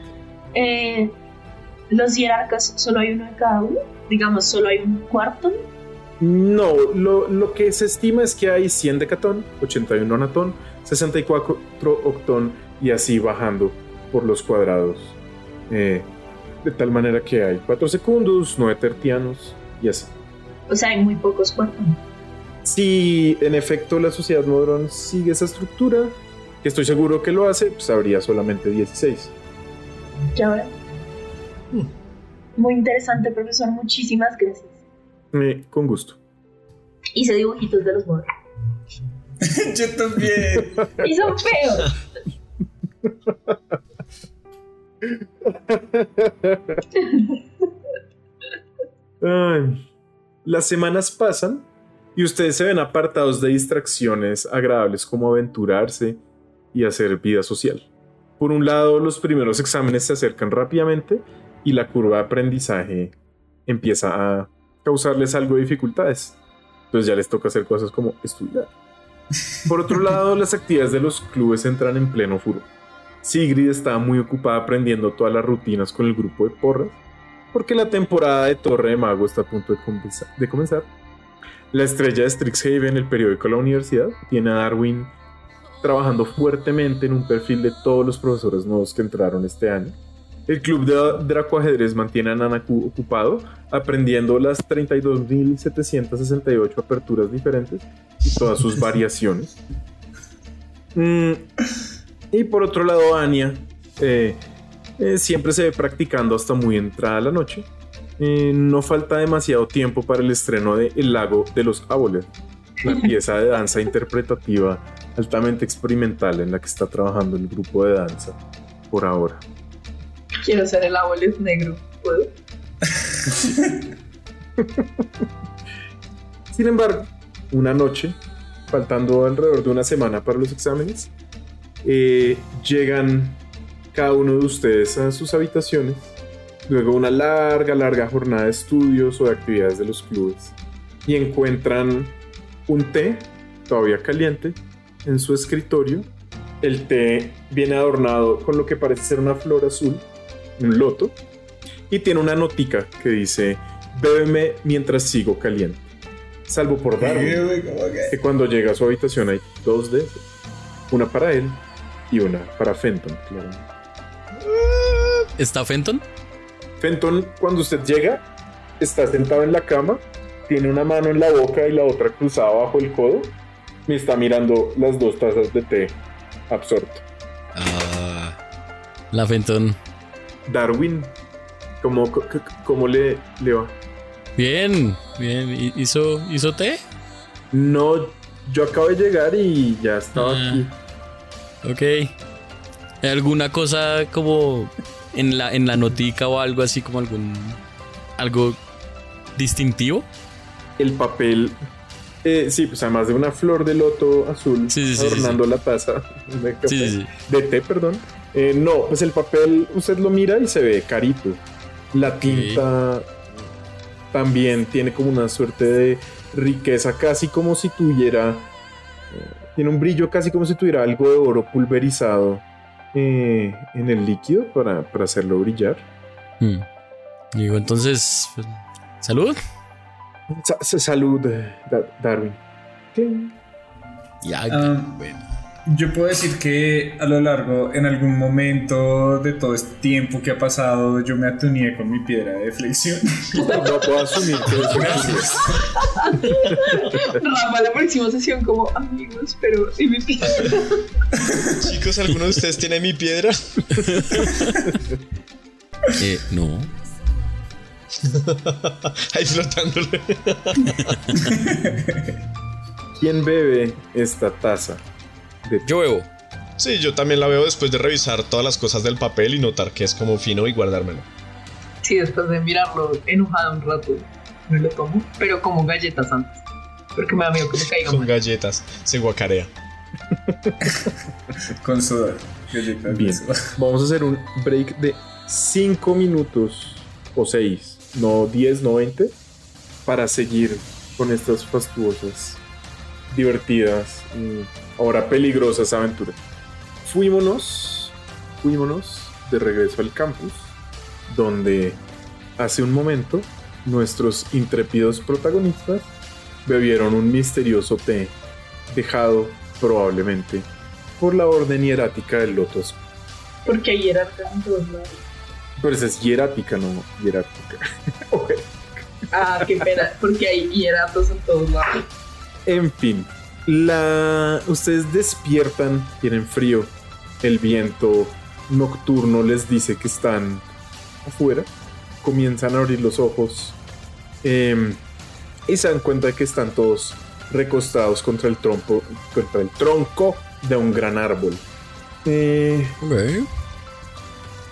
Eh, los jerarcas, solo hay uno de cada uno. Digamos, solo hay un cuarto. No, lo, lo que se estima es que hay 100 decatón, 81 anatón, 64 octón y así bajando por los cuadrados. Eh, de tal manera que hay 4 segundos, 9 tertianos y así. O sea, hay muy pocos cuartos. Si en efecto la sociedad Modron sigue esa estructura, que estoy seguro que lo hace, pues habría solamente 16. Ya ahora. Muy interesante, profesor. Muchísimas gracias. Eh, con gusto. Hice dibujitos de los modos. Yo también. Y son feos. Ay, Las semanas pasan y ustedes se ven apartados de distracciones agradables como aventurarse y hacer vida social. Por un lado, los primeros exámenes se acercan rápidamente y la curva de aprendizaje empieza a causarles algo de dificultades. Entonces ya les toca hacer cosas como estudiar. Por otro lado, las actividades de los clubes entran en pleno furor. Sigrid está muy ocupada aprendiendo todas las rutinas con el grupo de porras, porque la temporada de Torre de Mago está a punto de, comenzar- de comenzar. La estrella de Strixhaven, el periódico de la universidad, tiene a Darwin trabajando fuertemente en un perfil de todos los profesores nuevos que entraron este año. El club de Dracoajedrez mantiene a Nanaku ocupado, aprendiendo las 32.768 aperturas diferentes y todas sus variaciones. Mm, y por otro lado, Anya eh, eh, siempre se ve practicando hasta muy entrada la noche. Eh, no falta demasiado tiempo para el estreno de El lago de los Árboles, una pieza de danza interpretativa altamente experimental en la que está trabajando el grupo de danza por ahora. Quiero ser el abuelo negro. ¿Puedo? Sin embargo, una noche, faltando alrededor de una semana para los exámenes, eh, llegan cada uno de ustedes a sus habitaciones, luego una larga, larga jornada de estudios o de actividades de los clubes, y encuentran un té todavía caliente en su escritorio. El té viene adornado con lo que parece ser una flor azul, un loto, y tiene una notica que dice, bébeme mientras sigo caliente. Salvo por Darwin, que cuando llega a su habitación hay dos de esas. Una para él y una para Fenton, claramente. ¿Está Fenton? Fenton, cuando usted llega, está sentado en la cama, tiene una mano en la boca y la otra cruzada bajo el codo, y está mirando las dos tazas de té absorto. Ah, la Fenton. Darwin, ¿cómo, cómo le, le va? Bien, bien. ¿Hi- ¿Hizo, ¿Hizo té? No, yo acabo de llegar y ya estaba Ah. aquí. Ok. ¿Hay alguna cosa como en la, en la notica o algo así como algún. algo distintivo? El papel, eh, sí, pues además de una flor de loto azul Sí, sí, sí, adornando la taza café- de té, perdón. Eh, no, pues el papel usted lo mira y se ve carito. La tinta también tiene como una suerte de riqueza, casi como si tuviera. eh, tiene un brillo casi como si tuviera algo de oro pulverizado eh, en el líquido para, para hacerlo brillar. Hmm. Digo, entonces. pues, Salud. Sa- sa- salud, eh, Da- Darwin. Cling. Ya, Ah. bueno. Yo puedo decir que a lo largo, en algún momento de todo este tiempo que ha pasado, yo me atuneé con mi piedra de flexión. No puedo asumir que eso Rafa, la próxima sesión como amigos, pero y mi piedra. Chicos, ¿alguno de ustedes tiene mi piedra? Eh, no. Ahí flotándole. ¿Quién bebe esta taza? De Yo bebo. Sí, yo también la veo después de revisar todas las cosas del papel y notar que es como fino y guardármelo. Sí, después de mirarlo enojado un rato, me lo tomo, pero como galletas antes. Porque me da miedo que me caiga Con mal. galletas. Se guacarea. con sudor. Galletas Bien, sudor. vamos a hacer un break de 5 minutos o 6, no 10, no 20, para seguir con estas fastuosas, divertidas y ahora peligrosas aventuras. Fuímonos, fuímonos de regreso al campus, donde hace un momento nuestros intrépidos protagonistas bebieron un misterioso té dejado probablemente por la orden hierática del lotos. Porque hay hierarcas en todos lados. Pero esa es hierática, no hierárquica. ah, qué pena, porque hay hieratos en todos lados. En fin, la... ustedes despiertan, tienen frío, el viento nocturno les dice que están afuera, comienzan a abrir los ojos em, y se dan cuenta de que están todos recostados contra el, trompo, contra el tronco de un gran árbol. Eh,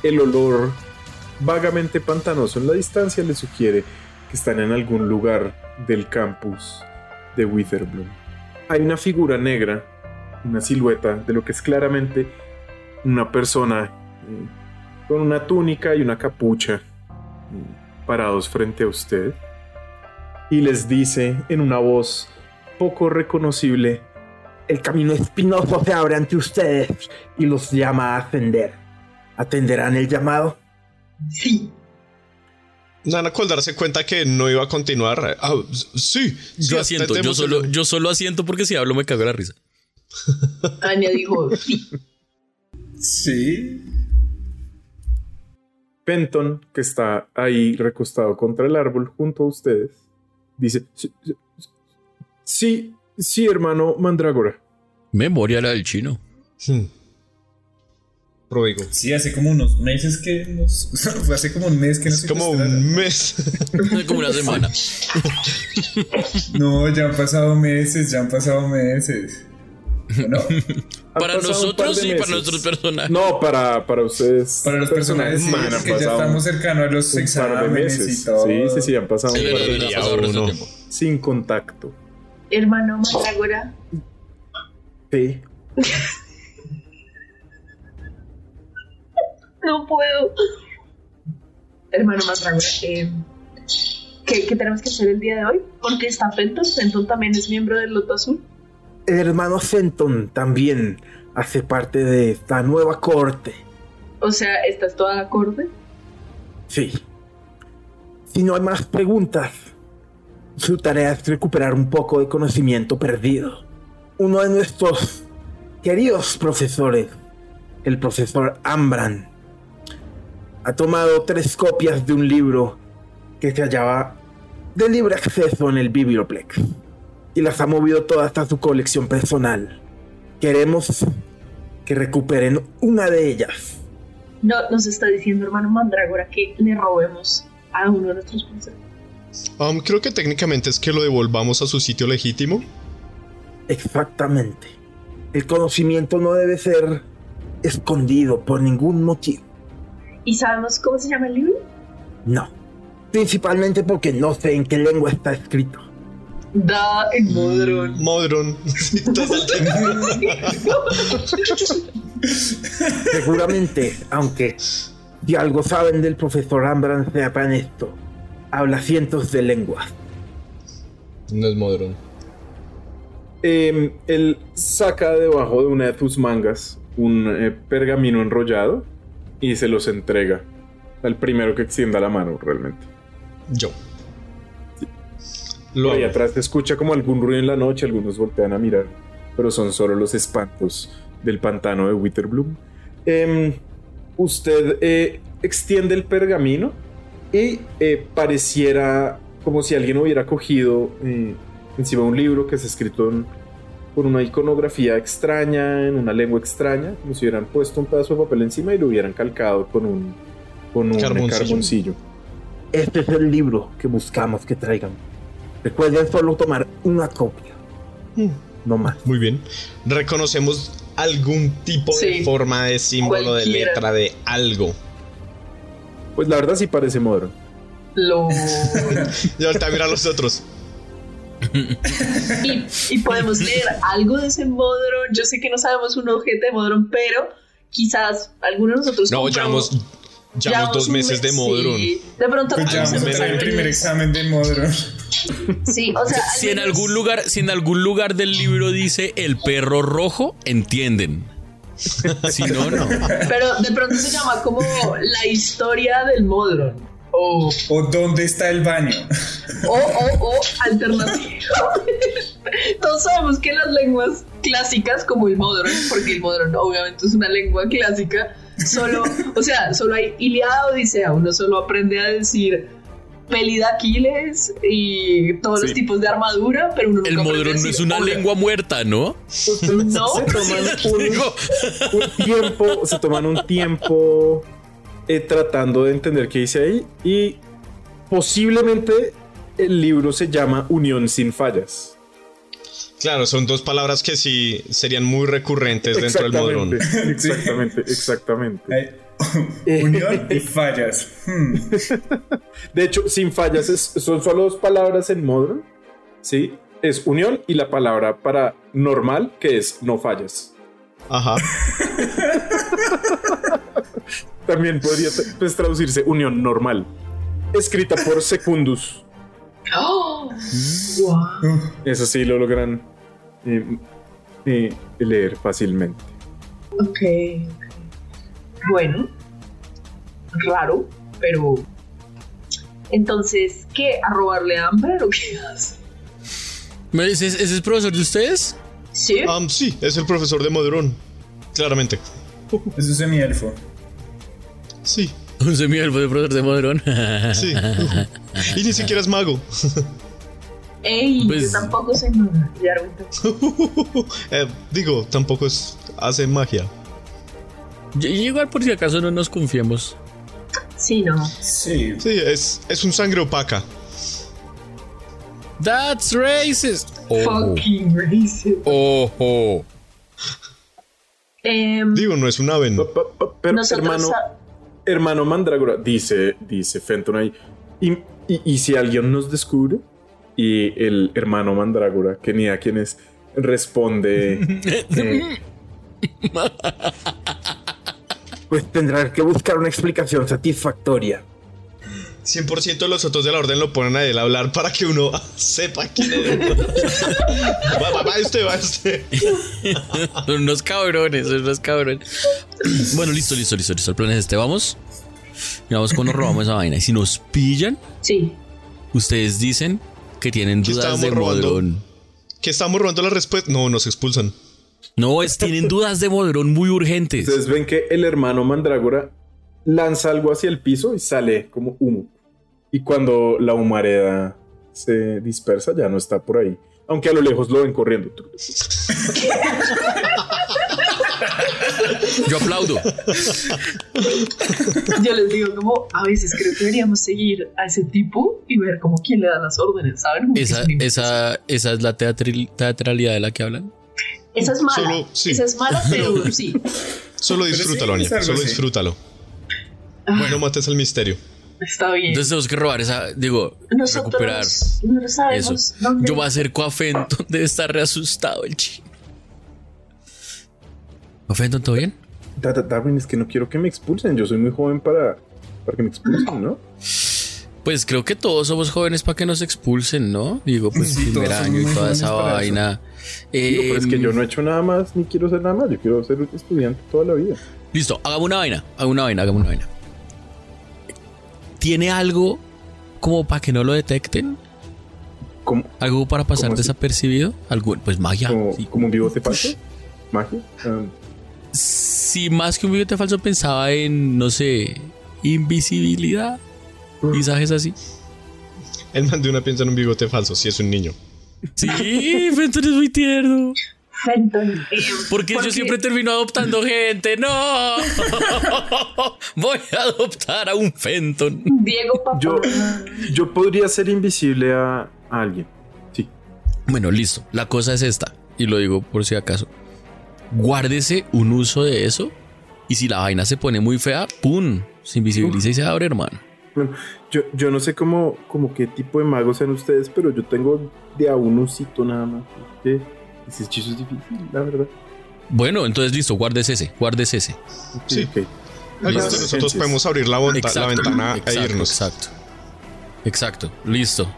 el olor vagamente pantanoso en la distancia les sugiere que están en algún lugar del campus de Witherbloom. Hay una figura negra, una silueta de lo que es claramente una persona eh, con una túnica y una capucha eh, parados frente a usted y les dice en una voz poco reconocible, el camino espinoso se abre ante ustedes y los llama a ascender. ¿Atenderán el llamado? Sí. Nana al darse cuenta que no iba a continuar. Ah, sí, yo asiento, yo solo, yo solo asiento porque si hablo me cago la risa. Anya dijo sí. Sí. Penton, que está ahí recostado contra el árbol junto a ustedes, dice: Sí, sí, hermano Mandrágora. Memoria la del chino. Hmm. Sí, hace como unos meses que nos. hace como un mes que nos. Como un mes. como una semana. no, ya han pasado meses, ya han pasado meses. No. para nosotros y para nuestros personajes. No, para, para ustedes. Para los personajes, sí, que ya estamos cercanos a los exámenes y todo. Sí, sí, sí, han pasado un par de meses. Sin contacto. Hermano Mandrágora. Sí. no puedo. Hermano Mandrágora, eh, ¿qué, ¿qué, tenemos que hacer el día de hoy? Porque está Fenton. Fenton también es miembro del Loto Azul. El hermano Fenton también hace parte de esta nueva corte. O sea, ¿esta es toda la corte? Sí. Si no hay más preguntas, su tarea es recuperar un poco de conocimiento perdido. Uno de nuestros queridos profesores, el profesor Ambran, ha tomado tres copias de un libro que se hallaba de libre acceso en el Biblioplex y las ha movido todas hasta su colección personal. Queremos que recuperen una de ellas. No, nos está diciendo hermano Mandrágora que le robemos a uno de nuestros profesores. Um, creo que técnicamente es que lo devolvamos a su sitio legítimo. Exactamente. El conocimiento no debe ser escondido por ningún motivo. ¿Y sabemos cómo se llama el libro? No. Principalmente porque no sé en qué lengua está escrito. Da en Modron. Modron. Seguramente, aunque si algo saben del profesor Ambran sepan esto habla cientos de lenguas. No es Modron. Em, él saca debajo de una de tus mangas un eh, pergamino enrollado y se los entrega al primero que extienda la mano, realmente. Yo. Lo Ahí atrás te escucha como algún ruido en la noche, algunos voltean a mirar, pero son solo los espantos del pantano de Witterbloom. Em, usted eh, extiende el pergamino y eh, pareciera como si alguien hubiera cogido eh, encima un libro que es escrito con una iconografía extraña, en una lengua extraña, como si hubieran puesto un pedazo de papel encima y lo hubieran calcado con un, con un carboncillo. Este es el libro que buscamos que traigan. Recuerden solo tomar una copia. Mm. No más. Muy bien. Reconocemos algún tipo de forma de símbolo de letra de algo. Pues la verdad sí parece Modron. Lo... y ahorita mira a los otros. y, podemos leer algo de ese Modron. Yo sé que no sabemos un objeto de Modron, pero quizás algunos de nosotros. No, llevamos, dos meses de Modron. De pronto, pues ya el primer examen de Modron. Sí, o sea, si en algún lugar, si en algún lugar del libro dice el perro rojo, entienden. si no, no. Pero de pronto se llama como la historia del Modron. O, ¿O dónde está el baño? o, o, o alternativo. Todos sabemos que las lenguas clásicas, como el Modron, porque el Modron obviamente es una lengua clásica, solo, o sea, solo hay Iliada Odisea, uno solo aprende a decir peli de Aquiles y todos los tipos de armadura, pero uno nunca El modrón no es una lengua muerta, ¿no? No, se toman un, un tiempo, se toman un tiempo eh, tratando de entender qué dice ahí y posiblemente el libro se llama Unión sin fallas. Claro, son dos palabras que sí serían muy recurrentes dentro del modrón. Exactamente, exactamente. Hay unión y fallas. Hmm. De hecho, sin fallas es- son solo dos palabras en Modron. Sí, es unión y la palabra para normal, que es no fallas. Ajá. También podría pues, traducirse unión normal. Escrita por Secundus. ¡Oh! Wow. Eso sí lo logran eh, eh, leer fácilmente. Ok. ok. Bueno. Raro, pero. Entonces, ¿qué? ¿A robarle hambre o qué hace? ¿Ese, ese es profesor de ustedes? Sí. Um, sí, es el profesor de modrón. Claramente. Eso es semi-elfo. Sí, Un semielfo de profesor de modrón. sí. y ni siquiera es mago. Ey, Pues- yo tampoco soy ahorita. Eh, digo, tampoco es hace magia. Y- Igual por si acaso no nos confiemos. Sí, no. Sí. Sí, es, es un sangre opaca. That's racist. Fucking racist. Ojo. Em, Digo, no es un pa- Pero hermano, hermano Mandrágora, dice, dice Fenton ahí. Y, y- y si alguien nos descubre, y el hermano Mandrágora, que ni a quién es, responde. eh, Pues tendrás que buscar una explicación satisfactoria. 100% de los otros de la orden lo ponen a él a hablar para que uno sepa quién es. va, va, va usted, va usted. Son unos cabrones, son unos cabrones. Bueno, listo, listo, listo, listo. El plan es este. Vamos. Y vamos cuando robamos esa vaina. Y si nos pillan, Sí. ustedes dicen que tienen ¿Qué dudas de robando? modrón. ¿Que estamos robando la respuesta? No, nos expulsan. No, es, tienen dudas de modrón muy urgentes. Ustedes ven que el hermano Mandrágora lanza algo hacia el piso y sale como humo. Y cuando la humareda se dispersa, ya no está por ahí. Aunque a lo lejos lo ven corriendo. Yo aplaudo. Yo les digo como, a veces creo que deberíamos seguir a ese tipo y ver como quién le da las órdenes, ¿saben? Esa, esa, esa es la teatril- teatralidad de la que hablan. Esa es mala. Solo- sí. Esa es mala, pero sí. Solo disfrútalo, algo Solo disfrútalo. Ah. No mates el misterio. Está bien. Entonces tenemos que robar esa, digo, recuperar no eso. sabemos dónde. Yo me acerco a Fenton, debe estar reasustado el chino. ¿O Fenton, todo bien? Da- da- Darwin, es que no quiero que me expulsen. Yo soy muy joven para, para que me expulsen, ¿no? Pues creo que todos somos jóvenes para que nos expulsen, ¿no? Digo, pues Sí, primer año y toda esa eso. vaina. Digo, pero es que yo no he hecho nada más, ni quiero hacer nada más. Yo quiero ser un estudiante toda la vida. Listo, hagamos una vaina, hagamos una vaina, hagamos una vaina. ¿Tiene algo como para que no lo detecten? ¿Cómo, ¿Algo para pasar desapercibido? ¿Algo? Pues magia. como, sí. como un bigote falso? ¿Magia? Um, Si más que un billete falso pensaba en, no sé, invisibilidad. Visajes así. El man de una piensa en un bigote falso, si es un niño. Sí, Fenton es muy tierno. Fenton. Porque yo siempre termino adoptando gente. ¡No! Voy a adoptar a un Fenton. Diego papá. Yo- yo podría ser invisible a, a alguien. Sí. Bueno, listo. La cosa es esta. Y lo digo por si acaso. Guárdese un uso de eso. Y si la vaina se pone muy fea, ¡pum! Se invisibiliza y se abre, hermano. Bueno, yo, yo no sé cómo, cómo qué tipo de magos sean ustedes, pero yo tengo de a un usito nada más. Que ese hechizo es difícil, la verdad. Bueno, entonces listo. Guárdese ese. Guárdese ese. Sí. Ok. Al Listo. menos nosotros podemos abrir la, bonta- la ventana exacto, e irnos. Exacto. Exacto. Listo.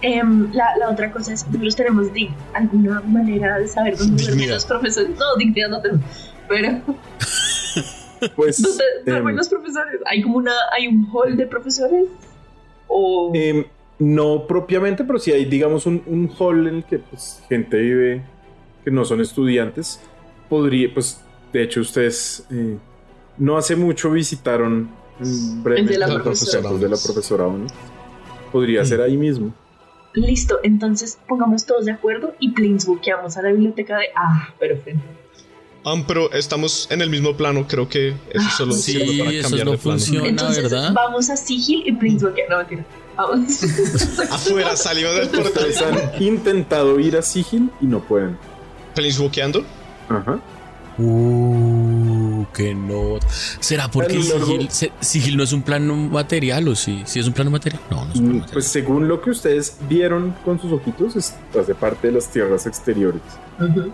Em, la, la otra cosa es nosotros tenemos di- alguna manera de saber dónde duermen Dignidad. los profesores. No, dignidad no tenemos. Pero Pues. ¿Dónde em, duermen los profesores? ¿Hay como una, hay un hall de profesores? ¿O em, no propiamente, pero sí hay, digamos, un, un hall en el que pues, gente vive que no son estudiantes. Podría, pues, de hecho, ustedes eh, no hace mucho visitaron brevemente la los profesora. de la profesora Oni. Podría ser ahí mismo. listo? Entonces pongamos todos de acuerdo y planeswalkeamos a la biblioteca de. Ah, perfecto. Ah, pero estamos en el mismo plano, creo que eso Ah, solo Sí, sirve para eso cambiar no de plano. funciona. Entonces ¿verdad? vamos a Sigil y planeswalkear. No, mentira. Afuera, salimos del portal. Ustedes han intentado ir a Sigil y no pueden. Planeswalkeando. Ajá. Uh, que no. ¿Será porque sigil, sigil no es un plano material o sí? ¿Sí es un plano material? No, no es un plano Mm, material. Pues según lo que ustedes vieron con sus ojitos, es, hace parte de las tierras exteriores.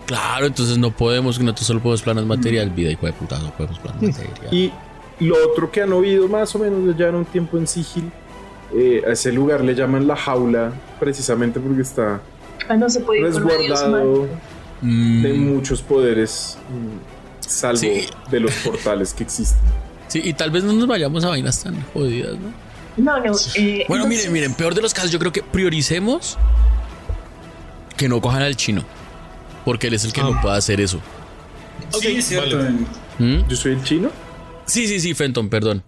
Claro, entonces no podemos, nosotros solo podemos planos material, vida, hijo de puta, no podemos planos material. Y lo otro que han oído más o menos ya en un tiempo en Sigil, eh, a ese lugar le llaman la jaula, precisamente porque está Ah, no se puede resguardado mágicos. Mm, de muchos poderes, mm, salvo Sí. de los portales que existen. sí, y tal vez no nos vayamos a vainas tan jodidas, ¿no? No, no. eh, Bueno, entonces- miren, miren, peor de los casos, yo creo que prioricemos que no cojan al chino. Porque él es el que no Ah. puede hacer eso. sí, es cierto. vale. ¿Mm? Yo soy el chino. Sí, sí, sí, Fenton, perdón.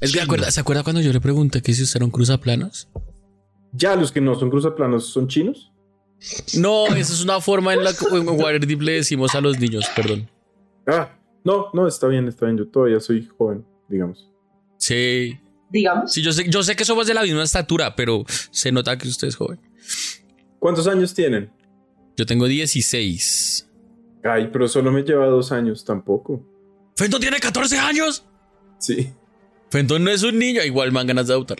Es que acuerda- ¿se acuerda cuando yo le pregunté que si un cruzaplanos? Ya los que no son cruzaplanos son chinos. No, esa es una forma en la que en Waterdeep le decimos a los niños, perdón. Ah, no, no, está bien, está bien. Yo todavía soy joven, digamos. Sí, Digamos. sí, yo sé, yo sé que somos de la misma estatura, pero se nota que usted es joven. ¿Cuántos años tienen? Yo tengo 16. Ay, pero solo me lleva dos años tampoco. Fenton tiene 14 años. Sí. Fenton no es un niño, igual me dan ganas de adoptar.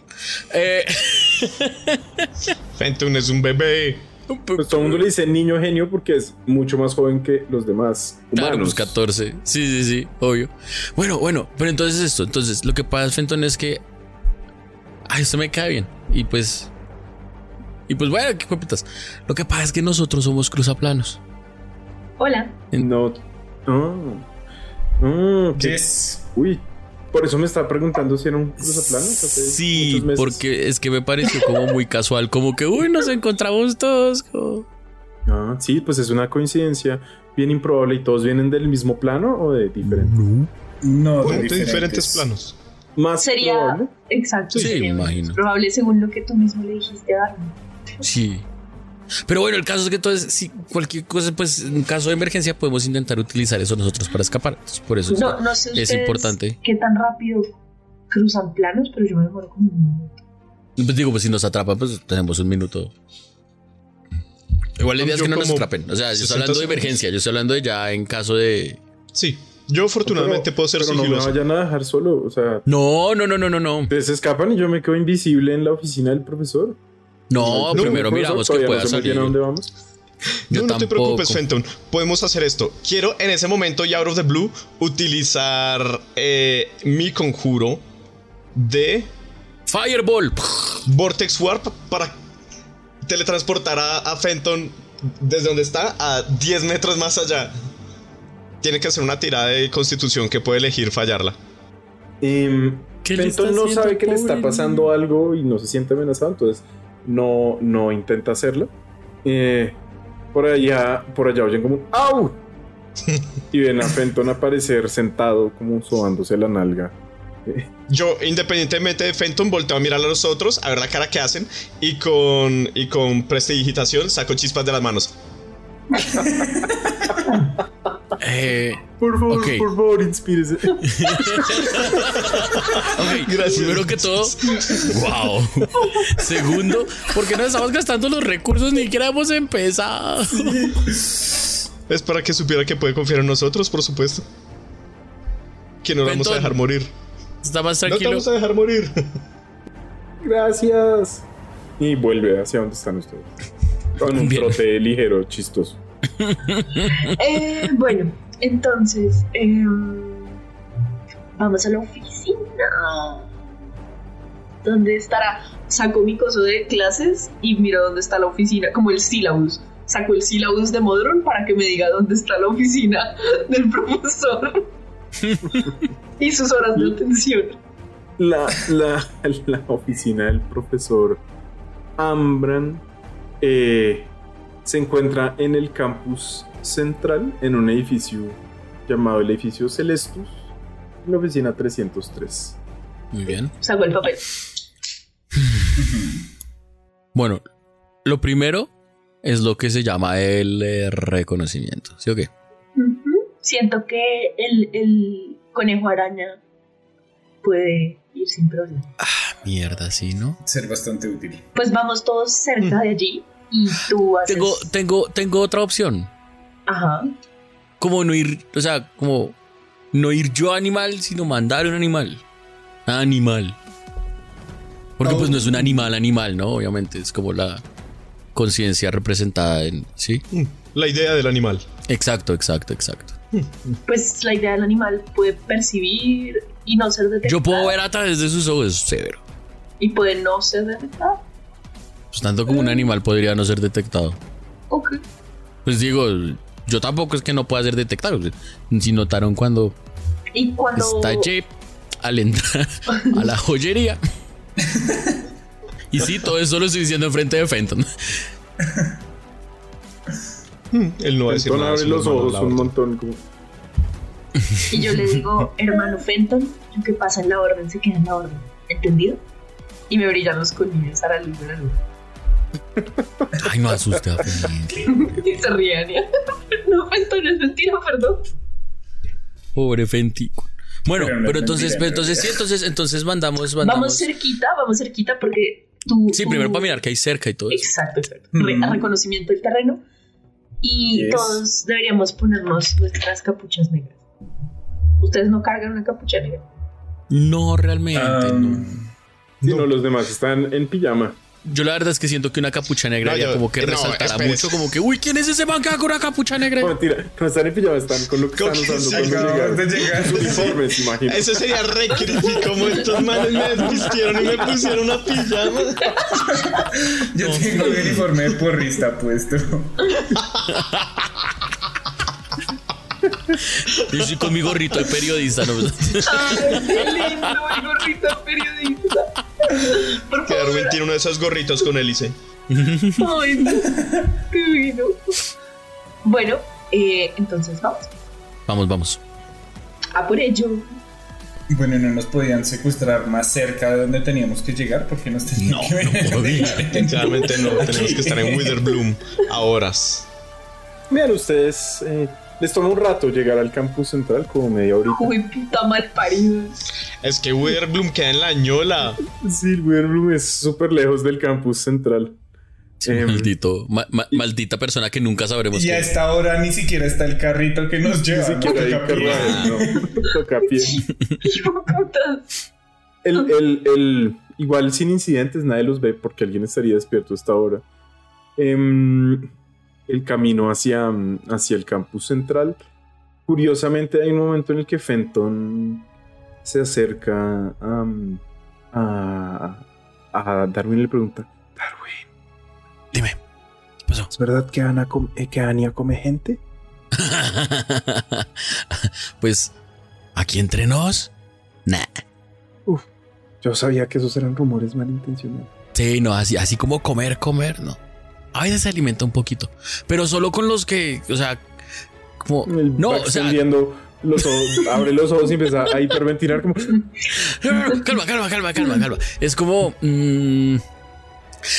Eh, Fenton es un bebé. Pues todo el mundo le dice niño genio porque es mucho más joven que los demás humanos. Claro, pues 14. Sí, sí, sí, obvio. Bueno, bueno, pero entonces esto, entonces lo que pasa, Fenton, es que. Ay, esto me cae bien. Y pues. Y pues bueno, qué putas. Lo que pasa es que nosotros somos cruzaplanos. Hola. No. No. Qué- Yes. Uy. Por eso me estaba preguntando si era un cruzaplanos. Sí, porque es que me pareció como muy casual, como que, uy, nos encontramos todos. como- Ah, sí, pues es una coincidencia bien improbable y todos vienen del mismo plano o de diferente. No, De diferentes planos. Más Sería. probable. Exacto. Sí, imagino. Probable según lo que tú mismo le dijiste a Darwin. Sí. Pero bueno, el caso es que entonces, si cualquier cosa, pues en caso de emergencia podemos intentar utilizar eso nosotros para escapar. Entonces, por eso es- No, no sé es importante. qué tan rápido cruzan planos, pero yo me demoro como un minuto. Pues digo, pues si nos atrapan, pues tenemos un minuto. Igual la idea es que no nos atrapen. O sea, yo 60 estoy hablando de emergencia, yo estoy hablando de ya en caso de. Sí. Yo afortunadamente Pero- puedo ser pero no me sigiloso. vayan a dejar solo. O sea, No, no, no, no, no, no. se escapan y yo me quedo invisible en la oficina del profesor. No, No, primero miramos que pueda no bien salir. a dónde vamos. Yo no, no te preocupes, Fenton. Podemos hacer esto. Quiero en ese momento y out of the blue utilizar eh, mi conjuro de Fireball. Vortex Warp para teletransportar a, a Fenton desde donde está a 10 metros más allá. Tiene que hacer una tirada de constitución que puede elegir fallarla. Em, ¿Qué le Fenton está no sabe que le está pasando algo y no se siente amenazado, entonces no, no intenta hacerlo. Eh, por allá, por allá oyen como un ¡Au! y ven a Fenton aparecer sentado como sobándose la nalga. Yo, independientemente de Fenton, volteo a mirar a los otros, a ver la cara que hacen y con, y con prestidigitación saco chispas de las manos. Eh, Por favor, por favor, inspírese. ok, Gracias. Primero que todo, wow. Segundo, porque no estamos gastando los recursos, ni siquiera hemos empezado. Es para que supiera que puede confiar en nosotros, por supuesto. Que no lo vamos a dejar morir. Está más No te tranquilo. vamos a dejar morir. Gracias. Y vuelve hacia donde están ustedes. Con un Bien. trote ligero, chistoso. Eh, bueno, entonces, em, vamos a la oficina. ¿Dónde estará? Saco mi coso de clases y miro dónde está la oficina, como el syllabus. saco el sílabus de Modron para que me diga dónde está la oficina del profesor y sus horas de atención. La, la, la oficina del profesor Ambran eh, se encuentra en el campus central, en un edificio llamado el edificio Celestus, en la oficina 303. Muy bien. Saco el papel. Bueno, lo primero es lo que se llama el eh, reconocimiento. ¿Sí o qué? Siento que el, el conejo araña puede ir sin problema. Mierda, sí, ¿no? Ser bastante útil. Pues vamos todos cerca de allí y tú haces... Tengo, tengo, tengo otra opción. Ajá. Como no ir, o sea, como no ir yo animal, sino mandar un animal. Animal. Porque pues no es un animal animal, ¿no? Obviamente es como la conciencia representada en... ¿Sí? La idea del animal. Exacto, exacto, exacto. Pues la idea del animal puede percibir y no ser detectado. Yo puedo ver a través de sus ojos, severo. Y puede no ser detectado. Pues tanto como un animal podría no ser detectado. Ok. Pues digo, yo tampoco es que no pueda ser detectado. Si notaron cuando Y cuando... estallé al entrar a la joyería. Y sí, todo eso lo estoy diciendo enfrente de Fenton. Él no va a decir Fenton nada. abre los ojos un montón. Como, Y yo le digo, hermano Fenton, lo que pasa en la orden se queda en la orden. ¿Entendido? Y me brillan los colmillos a la luz de la luz. Ay, no asuste a Fenton. Y se ríe Ania. No, Fenton, es mentira, perdón. Pobre Fenti. Bueno, Pero no pero es entonces, mentira, entonces sí, entonces, entonces mandamos, mandamos. Vamos cerquita, vamos cerquita porque tú... Sí, tú- primero para mirar que hay cerca y todo eso. Exacto, exacto. Re- Mm. reconocimiento del terreno. Y Yes. todos deberíamos ponernos nuestras capuchas negras. ¿Ustedes no cargan una capucha negra? No, realmente, Ah, no. Si no, los demás están en pijama. Yo la verdad es que siento que una capucha negra No, haría yo- como que no, resaltara espere. mucho, como que, uy, ¿quién es ese man que va con una capucha negra? No, mentira, no están en pijama, están con lo que están usando llegaron. de llegar. Sus uniformes, imagino. Eso sería re creepy, como estos manes me desvistieron y me pusieron una pijama. Yo tengo el uniforme de porrista puesto. Yo estoy con mi gorrito de periodista, ¿no? ¡Ay, qué lindo! El gorrito periodista. Por Que. Darwin tiene uno de esos gorritos con hélice. Ay, no. qué lindo. Bueno, eh, entonces vamos. Vamos, vamos. A por ello. Bueno, no nos podían secuestrar más cerca de donde teníamos que llegar porque nos tenían No, que ver. no podía. Claramente no, tenemos que estar en Witherbloom a horas. Vean ustedes, eh, les toma un rato llegar al campus central, como media horita. Uy, puta mal parido. Es que Witherbloom queda en la ñola. Sí, Witherbloom es súper lejos del campus central. Em, Maldito, ma- ma- maldita persona que nunca sabremos Y a esta hora ni siquiera está el carrito que nos Ni lleva. ¿no? siquiera hay carruajes, no. Toca a pie. El, el, el- igual sin incidentes nadie los ve porque alguien estaría despierto a esta hora. Em, el camino hacia, hacia el campus central. Curiosamente hay un momento en el que Fenton se acerca a, a, a Darwin y le pregunta, Darwin, Dime, ¿qué pasó? ¿Es verdad que, Ana com- eh, que Ania come gente? pues, aquí entre nos, nah. Yo sabía que esos eran rumores malintencionados. Sí, no, así, así como comer, comer, no. A veces se alimenta un poquito, pero solo con los que, o sea, como, el no, o sea, los ojos, abre los ojos y empieza a hiperventilar como... calma, calma, calma, calma, calma. Es como. mm,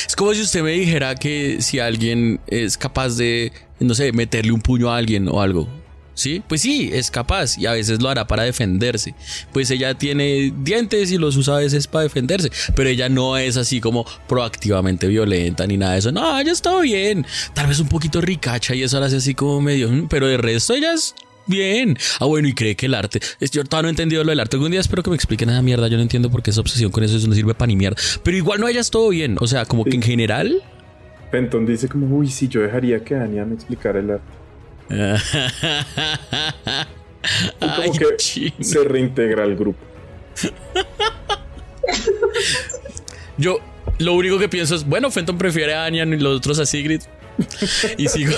es como si usted me dijera que si alguien es capaz de, no sé, meterle un puño a alguien o algo. ¿Sí? Pues sí, es capaz y a veces lo hará para defenderse. Pues ella tiene dientes y los usa a veces para defenderse, pero ella no es así como proactivamente violenta ni nada de eso. No, ella está bien. Tal vez un poquito ricacha y eso la hace así como medio, mm, pero de resto ella es bien. Ah, bueno, y cree que el arte. Yo todavía no he entendido lo del arte. Algún día espero que me expliquen esa mierda. Yo no entiendo por qué esa obsesión con eso, eso no sirve para ni mierda. Pero igual no, ella es todo bien. O sea, como que en general. Fenton dice como, uy, sí, yo dejaría que Ania me explicara el arte. Y como Ay, que chino. se reintegra al grupo. Yo lo único que pienso es, bueno, Fenton prefiere a Anya y los otros a Sigrid. Y sigo.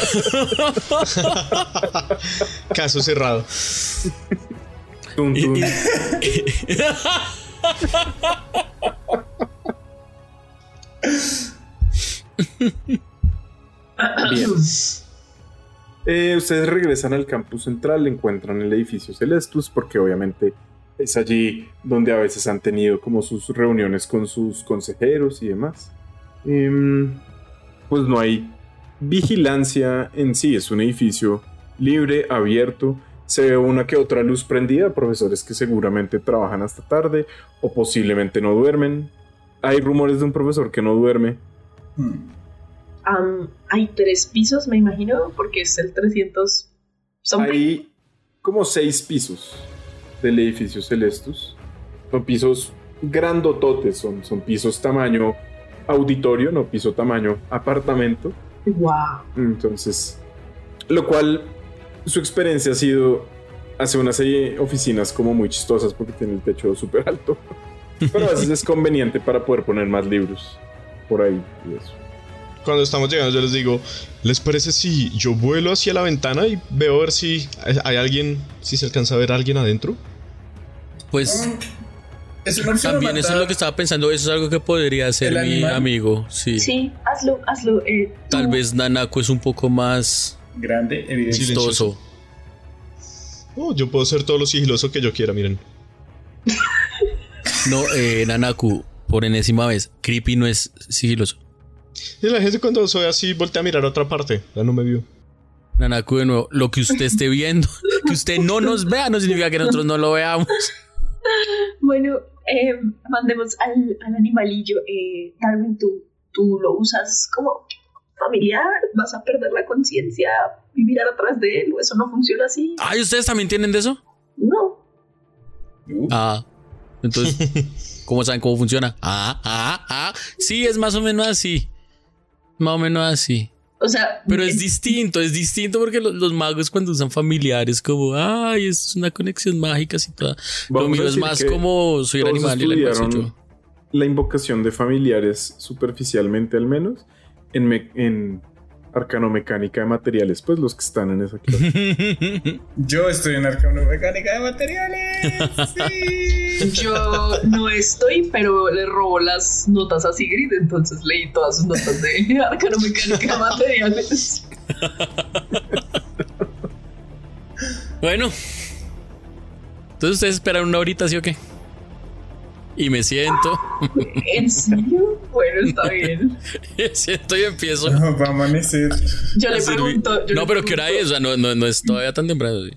Caso cerrado. Tun, y- tun. y- Bien. Eh, ustedes regresan al campus central, encuentran el edificio Celestus, porque obviamente es allí donde a veces han tenido como sus reuniones con sus consejeros y demás. Em, pues no hay vigilancia en sí, es un edificio libre, abierto. Se ve una que otra luz prendida, profesores que seguramente trabajan hasta tarde o posiblemente no duermen. Hay rumores de un profesor que no duerme, Hmm. Am, hay tres pisos, me imagino, porque es el 300 something. Hay como seis pisos del edificio Celestus. Son pisos grandototes, son, son pisos tamaño auditorio, no piso tamaño apartamento. Wow. Entonces, lo cual su experiencia ha sido hace una serie de oficinas como muy chistosas porque tiene el techo súper alto. Pero a veces es conveniente para poder poner más libros por ahí y eso. Cuando estamos llegando, yo les digo: ¿Les parece si yo vuelo hacia la ventana y veo a ver si hay alguien, si se alcanza a ver a alguien adentro? Pues Es una opción también eso es lo que estaba pensando. Eso es algo que podría hacer ¿El mi amigo. Sí. Sí, hazlo, hazlo. eh, Tal vez Nanako es un poco más grande, evidente. chistoso. Oh, yo puedo ser todo lo sigiloso que yo quiera, miren. No, eh, Nanaku, por enésima vez, Creepy no es sigiloso. Y la gente cuando soy así voltea a mirar a otra parte. Ya no me vio. Nanaku, de nuevo, lo que usted esté viendo, que usted no nos vea, no significa que nosotros no lo veamos. Bueno, eh, mandemos al, al animalillo. Eh, Darwin, tú, tú lo usas como familiar. Vas a perder la conciencia y mirar atrás de él. ¿O eso no funciona así? Ay, ¿ustedes también tienen de eso? No. Ah, entonces, ¿cómo saben cómo funciona? Ah, ah, ah. Sí, es más o menos así. Más o menos así. O sea, Pero es distinto, es distinto porque lo- los, magos cuando usan familiares como, ay, esto es una conexión mágica así toda. Lo mío es más como soy el animal y el animal soy estudiaron yo. la invocación de familiares superficialmente al menos en, me- en arcanomecánica de materiales, pues los que están en esa clase. Yo estoy en arcanomecánica de materiales. Sí. yo no estoy, pero le robo las notas a Sigrid. Entonces leí todas sus notas de arcanomecánica de materiales. Bueno. Entonces ustedes esperan una horita, ¿sí o qué? Y me siento, ¿En serio? Bueno, está bien. me siento y empiezo. No, va a amanecer. Yo le pregunto. yo No, le pero ¿qué hora pregunto- es? O sea, no, no, no es todavía tan temprano. ¿sí?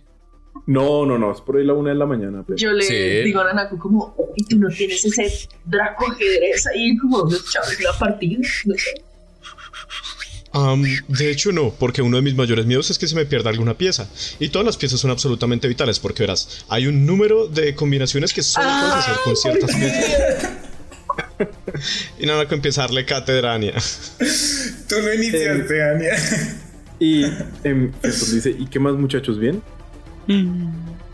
No, no, no, es por ahí la una de la mañana. pero- Yo le Sí. digo a Nanako como, ¿y tú no tienes ese draco ajedrez ahí como los chavos la partida? No sé. Am, de hecho, no, porque uno de mis mayores miedos es que se me pierda alguna pieza. Y todas las piezas son absolutamente vitales, porque verás, hay un número de combinaciones que solo puedes hacer con ciertas piezas. y nada, que darle cátedra a Anya. Tú lo iniciaste, Ania. Y em, entonces dice, ¿y qué más muchachos? ¿Bien?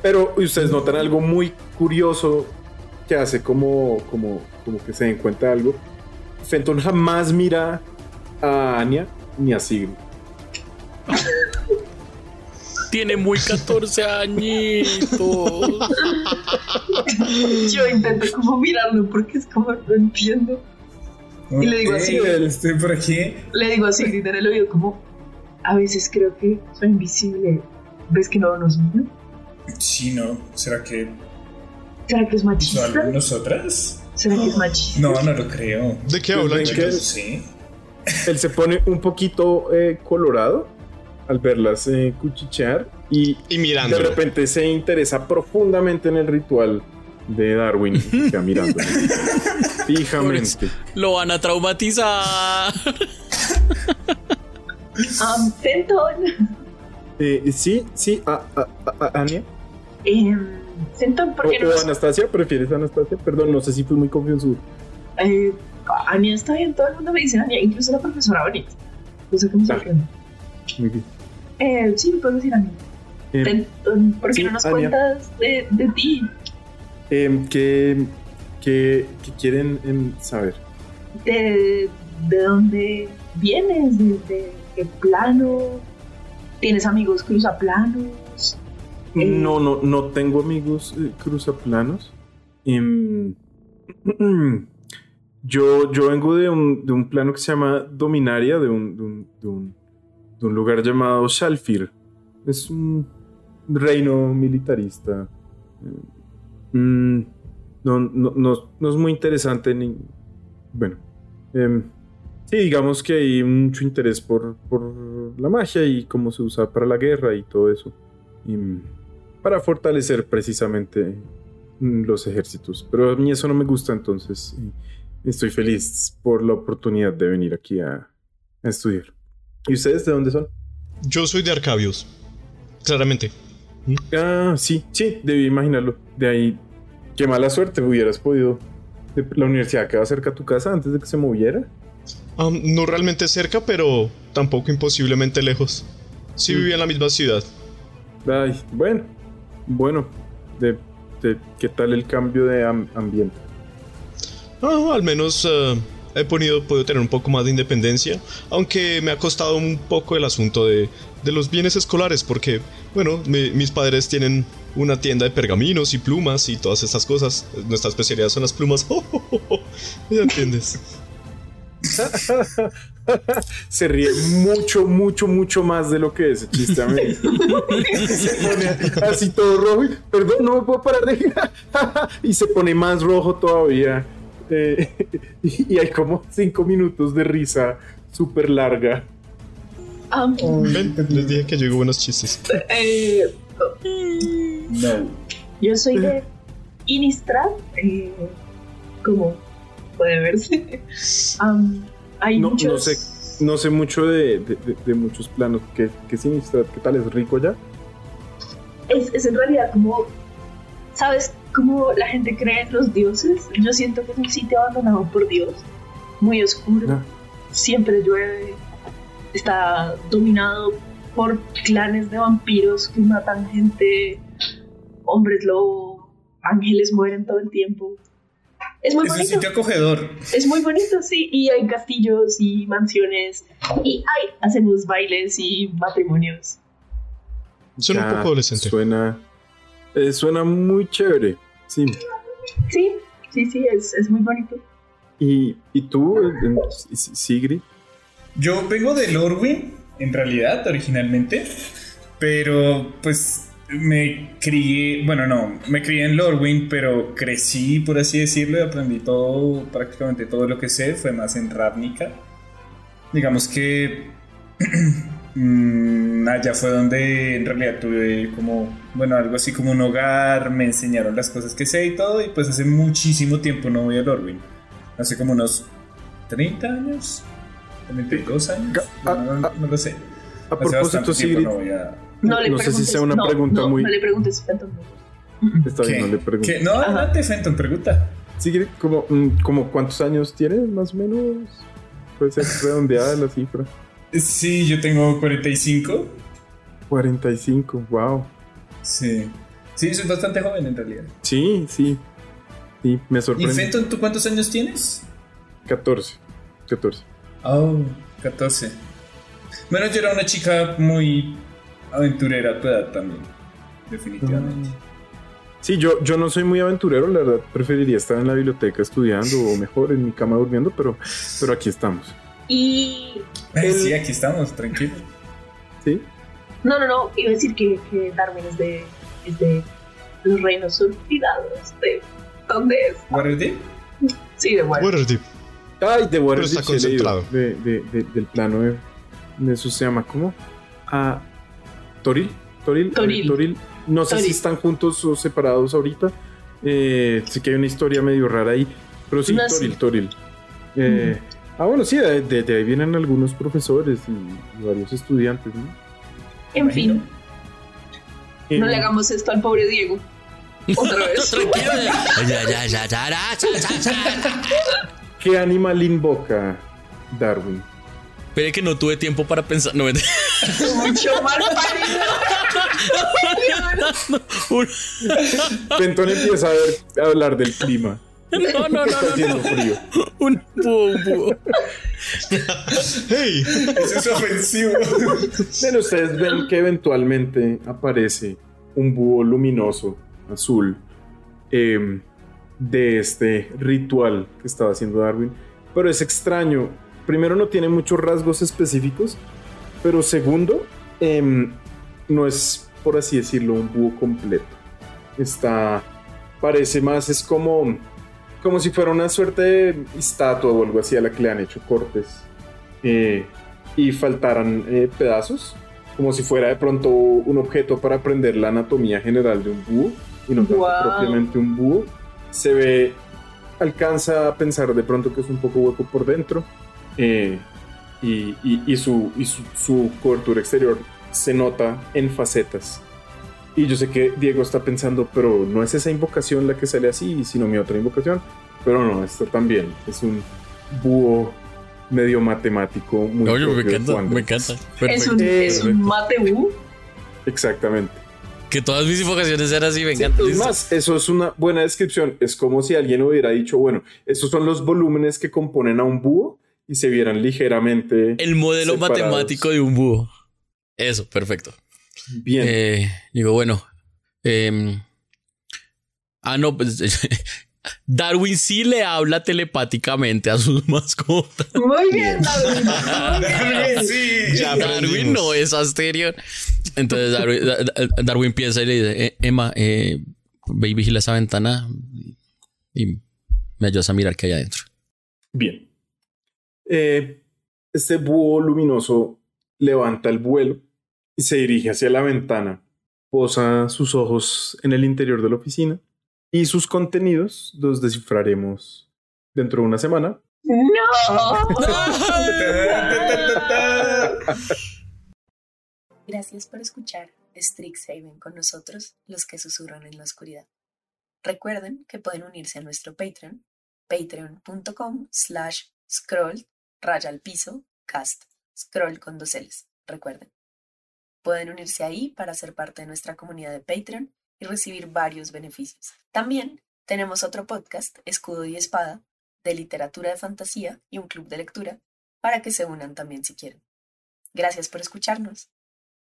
Pero ustedes notan algo muy curioso que hace como, como, como que se den cuenta de algo. Fenton jamás mira a Anya ni a Sigrid. Tiene muy 14 añitos. Yo intento como mirarlo porque es como no entiendo. Y le digo así, Ok, Estoy por aquí. Le digo a Sigrid en el oído como, a veces creo que soy invisible. ¿Ves que no nos miran? Sí, no. ¿Será que ¿Será que es machista? nosotras? ¿Será que es machista? No, no lo creo. ¿De qué hablan? Sí. Él se pone un poquito eh, colorado al verlas eh, cuchichear y Y de repente se interesa profundamente en el ritual de Darwin. queda mirando fijamente. Lo van a traumatizar. Um. Eh, sí, sí, a, a- a- a- Anya. Em, Fenton, ¿por qué no O. Anastasia, ¿prefieres a Anastasia? Perdón, no sé si fui muy confuso. Eh, Ania está bien, todo el mundo me dice Ania, incluso la profesora Bonita. No sé cómo se llama. Muy bien. Eh, sí, me puedo decir Ania. Eh, ¿por qué sí, no nos Ania. cuentas de, de ti? em, ¿qué, qué- qué quieren saber? De, de dónde vienes, de, de eh, plano? ¿Tienes amigos cruzaplanos? Eh, No, no, no tengo amigos eh, cruzaplanos. Em, yo, yo vengo de un, de un plano que se llama Dominaria, de un, de un, de un- lugar llamado Shalfir. Es un reino militarista. Eh, mm, no, no, no- no es muy interesante ni... Bueno. em, sí, digamos que hay mucho interés por, por la magia y cómo se usa para la guerra y todo eso. Mm, para fortalecer precisamente mm, los ejércitos. Pero a mí eso no me gusta, entonces estoy feliz por la oportunidad de venir aquí a, a estudiar. ¿Y ustedes de dónde son? Yo soy de Arcabios. Claramente. Ah, sí, sí, debí imaginarlo. De ahí, qué mala suerte, hubieras podido... La universidad queda cerca a tu casa antes de que se moviera. No realmente cerca, pero tampoco imposiblemente lejos. Sí Mm. vivía en la misma ciudad. Ay, bueno, bueno, de, de- ¿qué tal el cambio de am- ambiente? Ah, al menos eh, he podido, podido tener un poco más de independencia, aunque me ha costado un poco el asunto de, de los bienes escolares, porque, bueno, mi- mis padres tienen una tienda de pergaminos y plumas y todas estas cosas. Nuestra especialidad son las plumas. ya entiendes. Se ríe mucho, mucho, mucho más de lo que ese chiste a mí. se pone así todo rojo. y, Perdón, no me puedo parar de. y se pone más rojo todavía. Eh, y, y hay como cinco minutos de risa súper larga. Ven, les dije que yo digo buenos chistes. eh, No. yo soy de Innistrad, eh, como puede verse. Hay No, no muchos... sé, no sé mucho de, de- de- de muchos planos. ¿Qué, qué significa? ¿Qué tal? ¿Es rico ya? es, es en realidad como, ¿sabes? Como la gente cree en los dioses. Yo siento que es un sitio abandonado por Dios, muy oscuro, Ah. siempre llueve, está dominado por clanes de vampiros que matan gente, hombres lobo, ángeles mueren todo el tiempo. Es muy Es un bonito. sitio acogedor. Es muy bonito, sí. Y hay castillos y mansiones. Y ay, hacemos bailes y matrimonios. Son un poco adolescente. Suena, eh, suena muy chévere. Sí. Sí, sí, sí, es, es muy bonito. ¿Y, y tú, Sigrid? Yo vengo de Lorwyn, en realidad, originalmente. Pero pues me crié, bueno, no, me crié en Lorwyn, pero crecí, por así decirlo, y aprendí todo, prácticamente todo lo que sé, fue más en Ravnica. Digamos que mm, allá fue donde en realidad tuve como, bueno, algo así como un hogar, me enseñaron las cosas que sé y todo, y pues hace muchísimo tiempo no voy a Lorwyn. Hace como unos 30 años, 32 años, no, no- no lo sé. A Hace bastante propósito, tiempo Sigrid, no voy a... No, le No sé si preguntes, sea una no, pregunta no, muy- No le preguntes, Phantom. está bien, no le pregunto. ¿Qué? No, adelante, Fenton, pregunta. Sigrid, como, mm, como ¿cuántos años tienes, más o menos? Puede ser redondeada la cifra. Sí, yo tengo 45. 45, wow. Sí. Sí, soy bastante joven en realidad. Sí, sí. Sí, me ¿Y sorprende. Fenton, tú cuántos años tienes? 14. 14. Oh, 14. Bueno, yo era una chica muy aventurera a tu edad también. Definitivamente. Sí, yo, yo no soy muy aventurero, la verdad. Preferiría estar en la biblioteca estudiando o mejor en mi cama durmiendo, pero, pero aquí estamos. Y. El- Sí, aquí estamos, tranquilo. ¿Sí? No, no, no. Iba a decir que, que Darwin es de. Es de los reinos olvidados. De, ¿Dónde es? Waterdeep. Sí, de Waterdeep. Waterdeep. Ay, de Waterdeep está sí concentrado. De, de- de- del plano de, de eso se llama, ¿cómo? Ah, Toril. Toril. Toril. Toril. No sé Toril. si están juntos o separados ahorita. Eh, sé que hay una historia medio rara ahí. Pero sí, No, Toril, sí. Toril. Eh, Ah, bueno, sí, de, de- de ahí vienen algunos profesores y, y varios estudiantes, ¿no? En fin, Eh, no le hagamos esto al pobre Diego. Otra vez. ¿Qué animal invoca Darwin? Espere que no tuve tiempo para pensar. No. Mucho mal parido. Fenton empieza a, ver- a hablar del clima No, no, no, Está no, frío. Un búho, un búho. ¡Hey! Eso es ofensivo. Bueno, ustedes ven que eventualmente aparece un búho luminoso, azul, em, de este ritual que estaba haciendo Darwin. Pero es extraño. Primero, no tiene muchos rasgos específicos. Pero segundo, em, no es, por así decirlo, un búho completo. Está. Parece más, es como. Como si fuera una suerte de estatua o algo así a la que le han hecho cortes. Eh, y faltaran eh, pedazos, como si fuera de pronto un objeto para aprender la anatomía general de un búho y no Guau. propiamente un búho. Se ve, alcanza a pensar de pronto que es un poco hueco por dentro eh, y, y- y su, y su, su cobertura exterior se nota en facetas. Y yo sé que Diego está pensando, pero no es esa invocación la que sale así, sino mi otra invocación. Pero no, esto también es un búho medio matemático. Muy Oye, me encanta, me encanta. Es un, es un matebú. Exactamente. Que todas mis invocaciones eran así, me encanta. Es listo. más, eso es una buena descripción. Es como si alguien hubiera dicho, bueno, estos son los volúmenes que componen a un búho y se vieran ligeramente El modelo separados. matemático de un búho. Eso, perfecto. Bien. Eh, digo, bueno. em, ah, no, pues. Darwin sí le habla telepáticamente a sus mascotas. Muy bien, Darwin. Muy bien. sí. Ya Darwin no es Asterion. Entonces Darwin, Da- Da- Darwin piensa y le dice: "Eh, Emma, eh, ve y vigila esa ventana y me ayudas a mirar qué hay adentro. Bien. Eh, este búho luminoso levanta el vuelo y se dirige hacia la ventana. Posa sus ojos en el interior de la oficina y sus contenidos los descifraremos dentro de una semana. No. Gracias por escuchar Strixhaven con nosotros, los que susurran en la oscuridad. Recuerden que pueden unirse a nuestro Patreon, patreon.com slash scroll raya al piso cast, scroll con dos L's, recuerden. Pueden unirse ahí para ser parte de nuestra comunidad de Patreon y recibir varios beneficios. También tenemos otro podcast, Escudo y Espada, de literatura de fantasía y un club de lectura, para que se unan también si quieren. Gracias por escucharnos.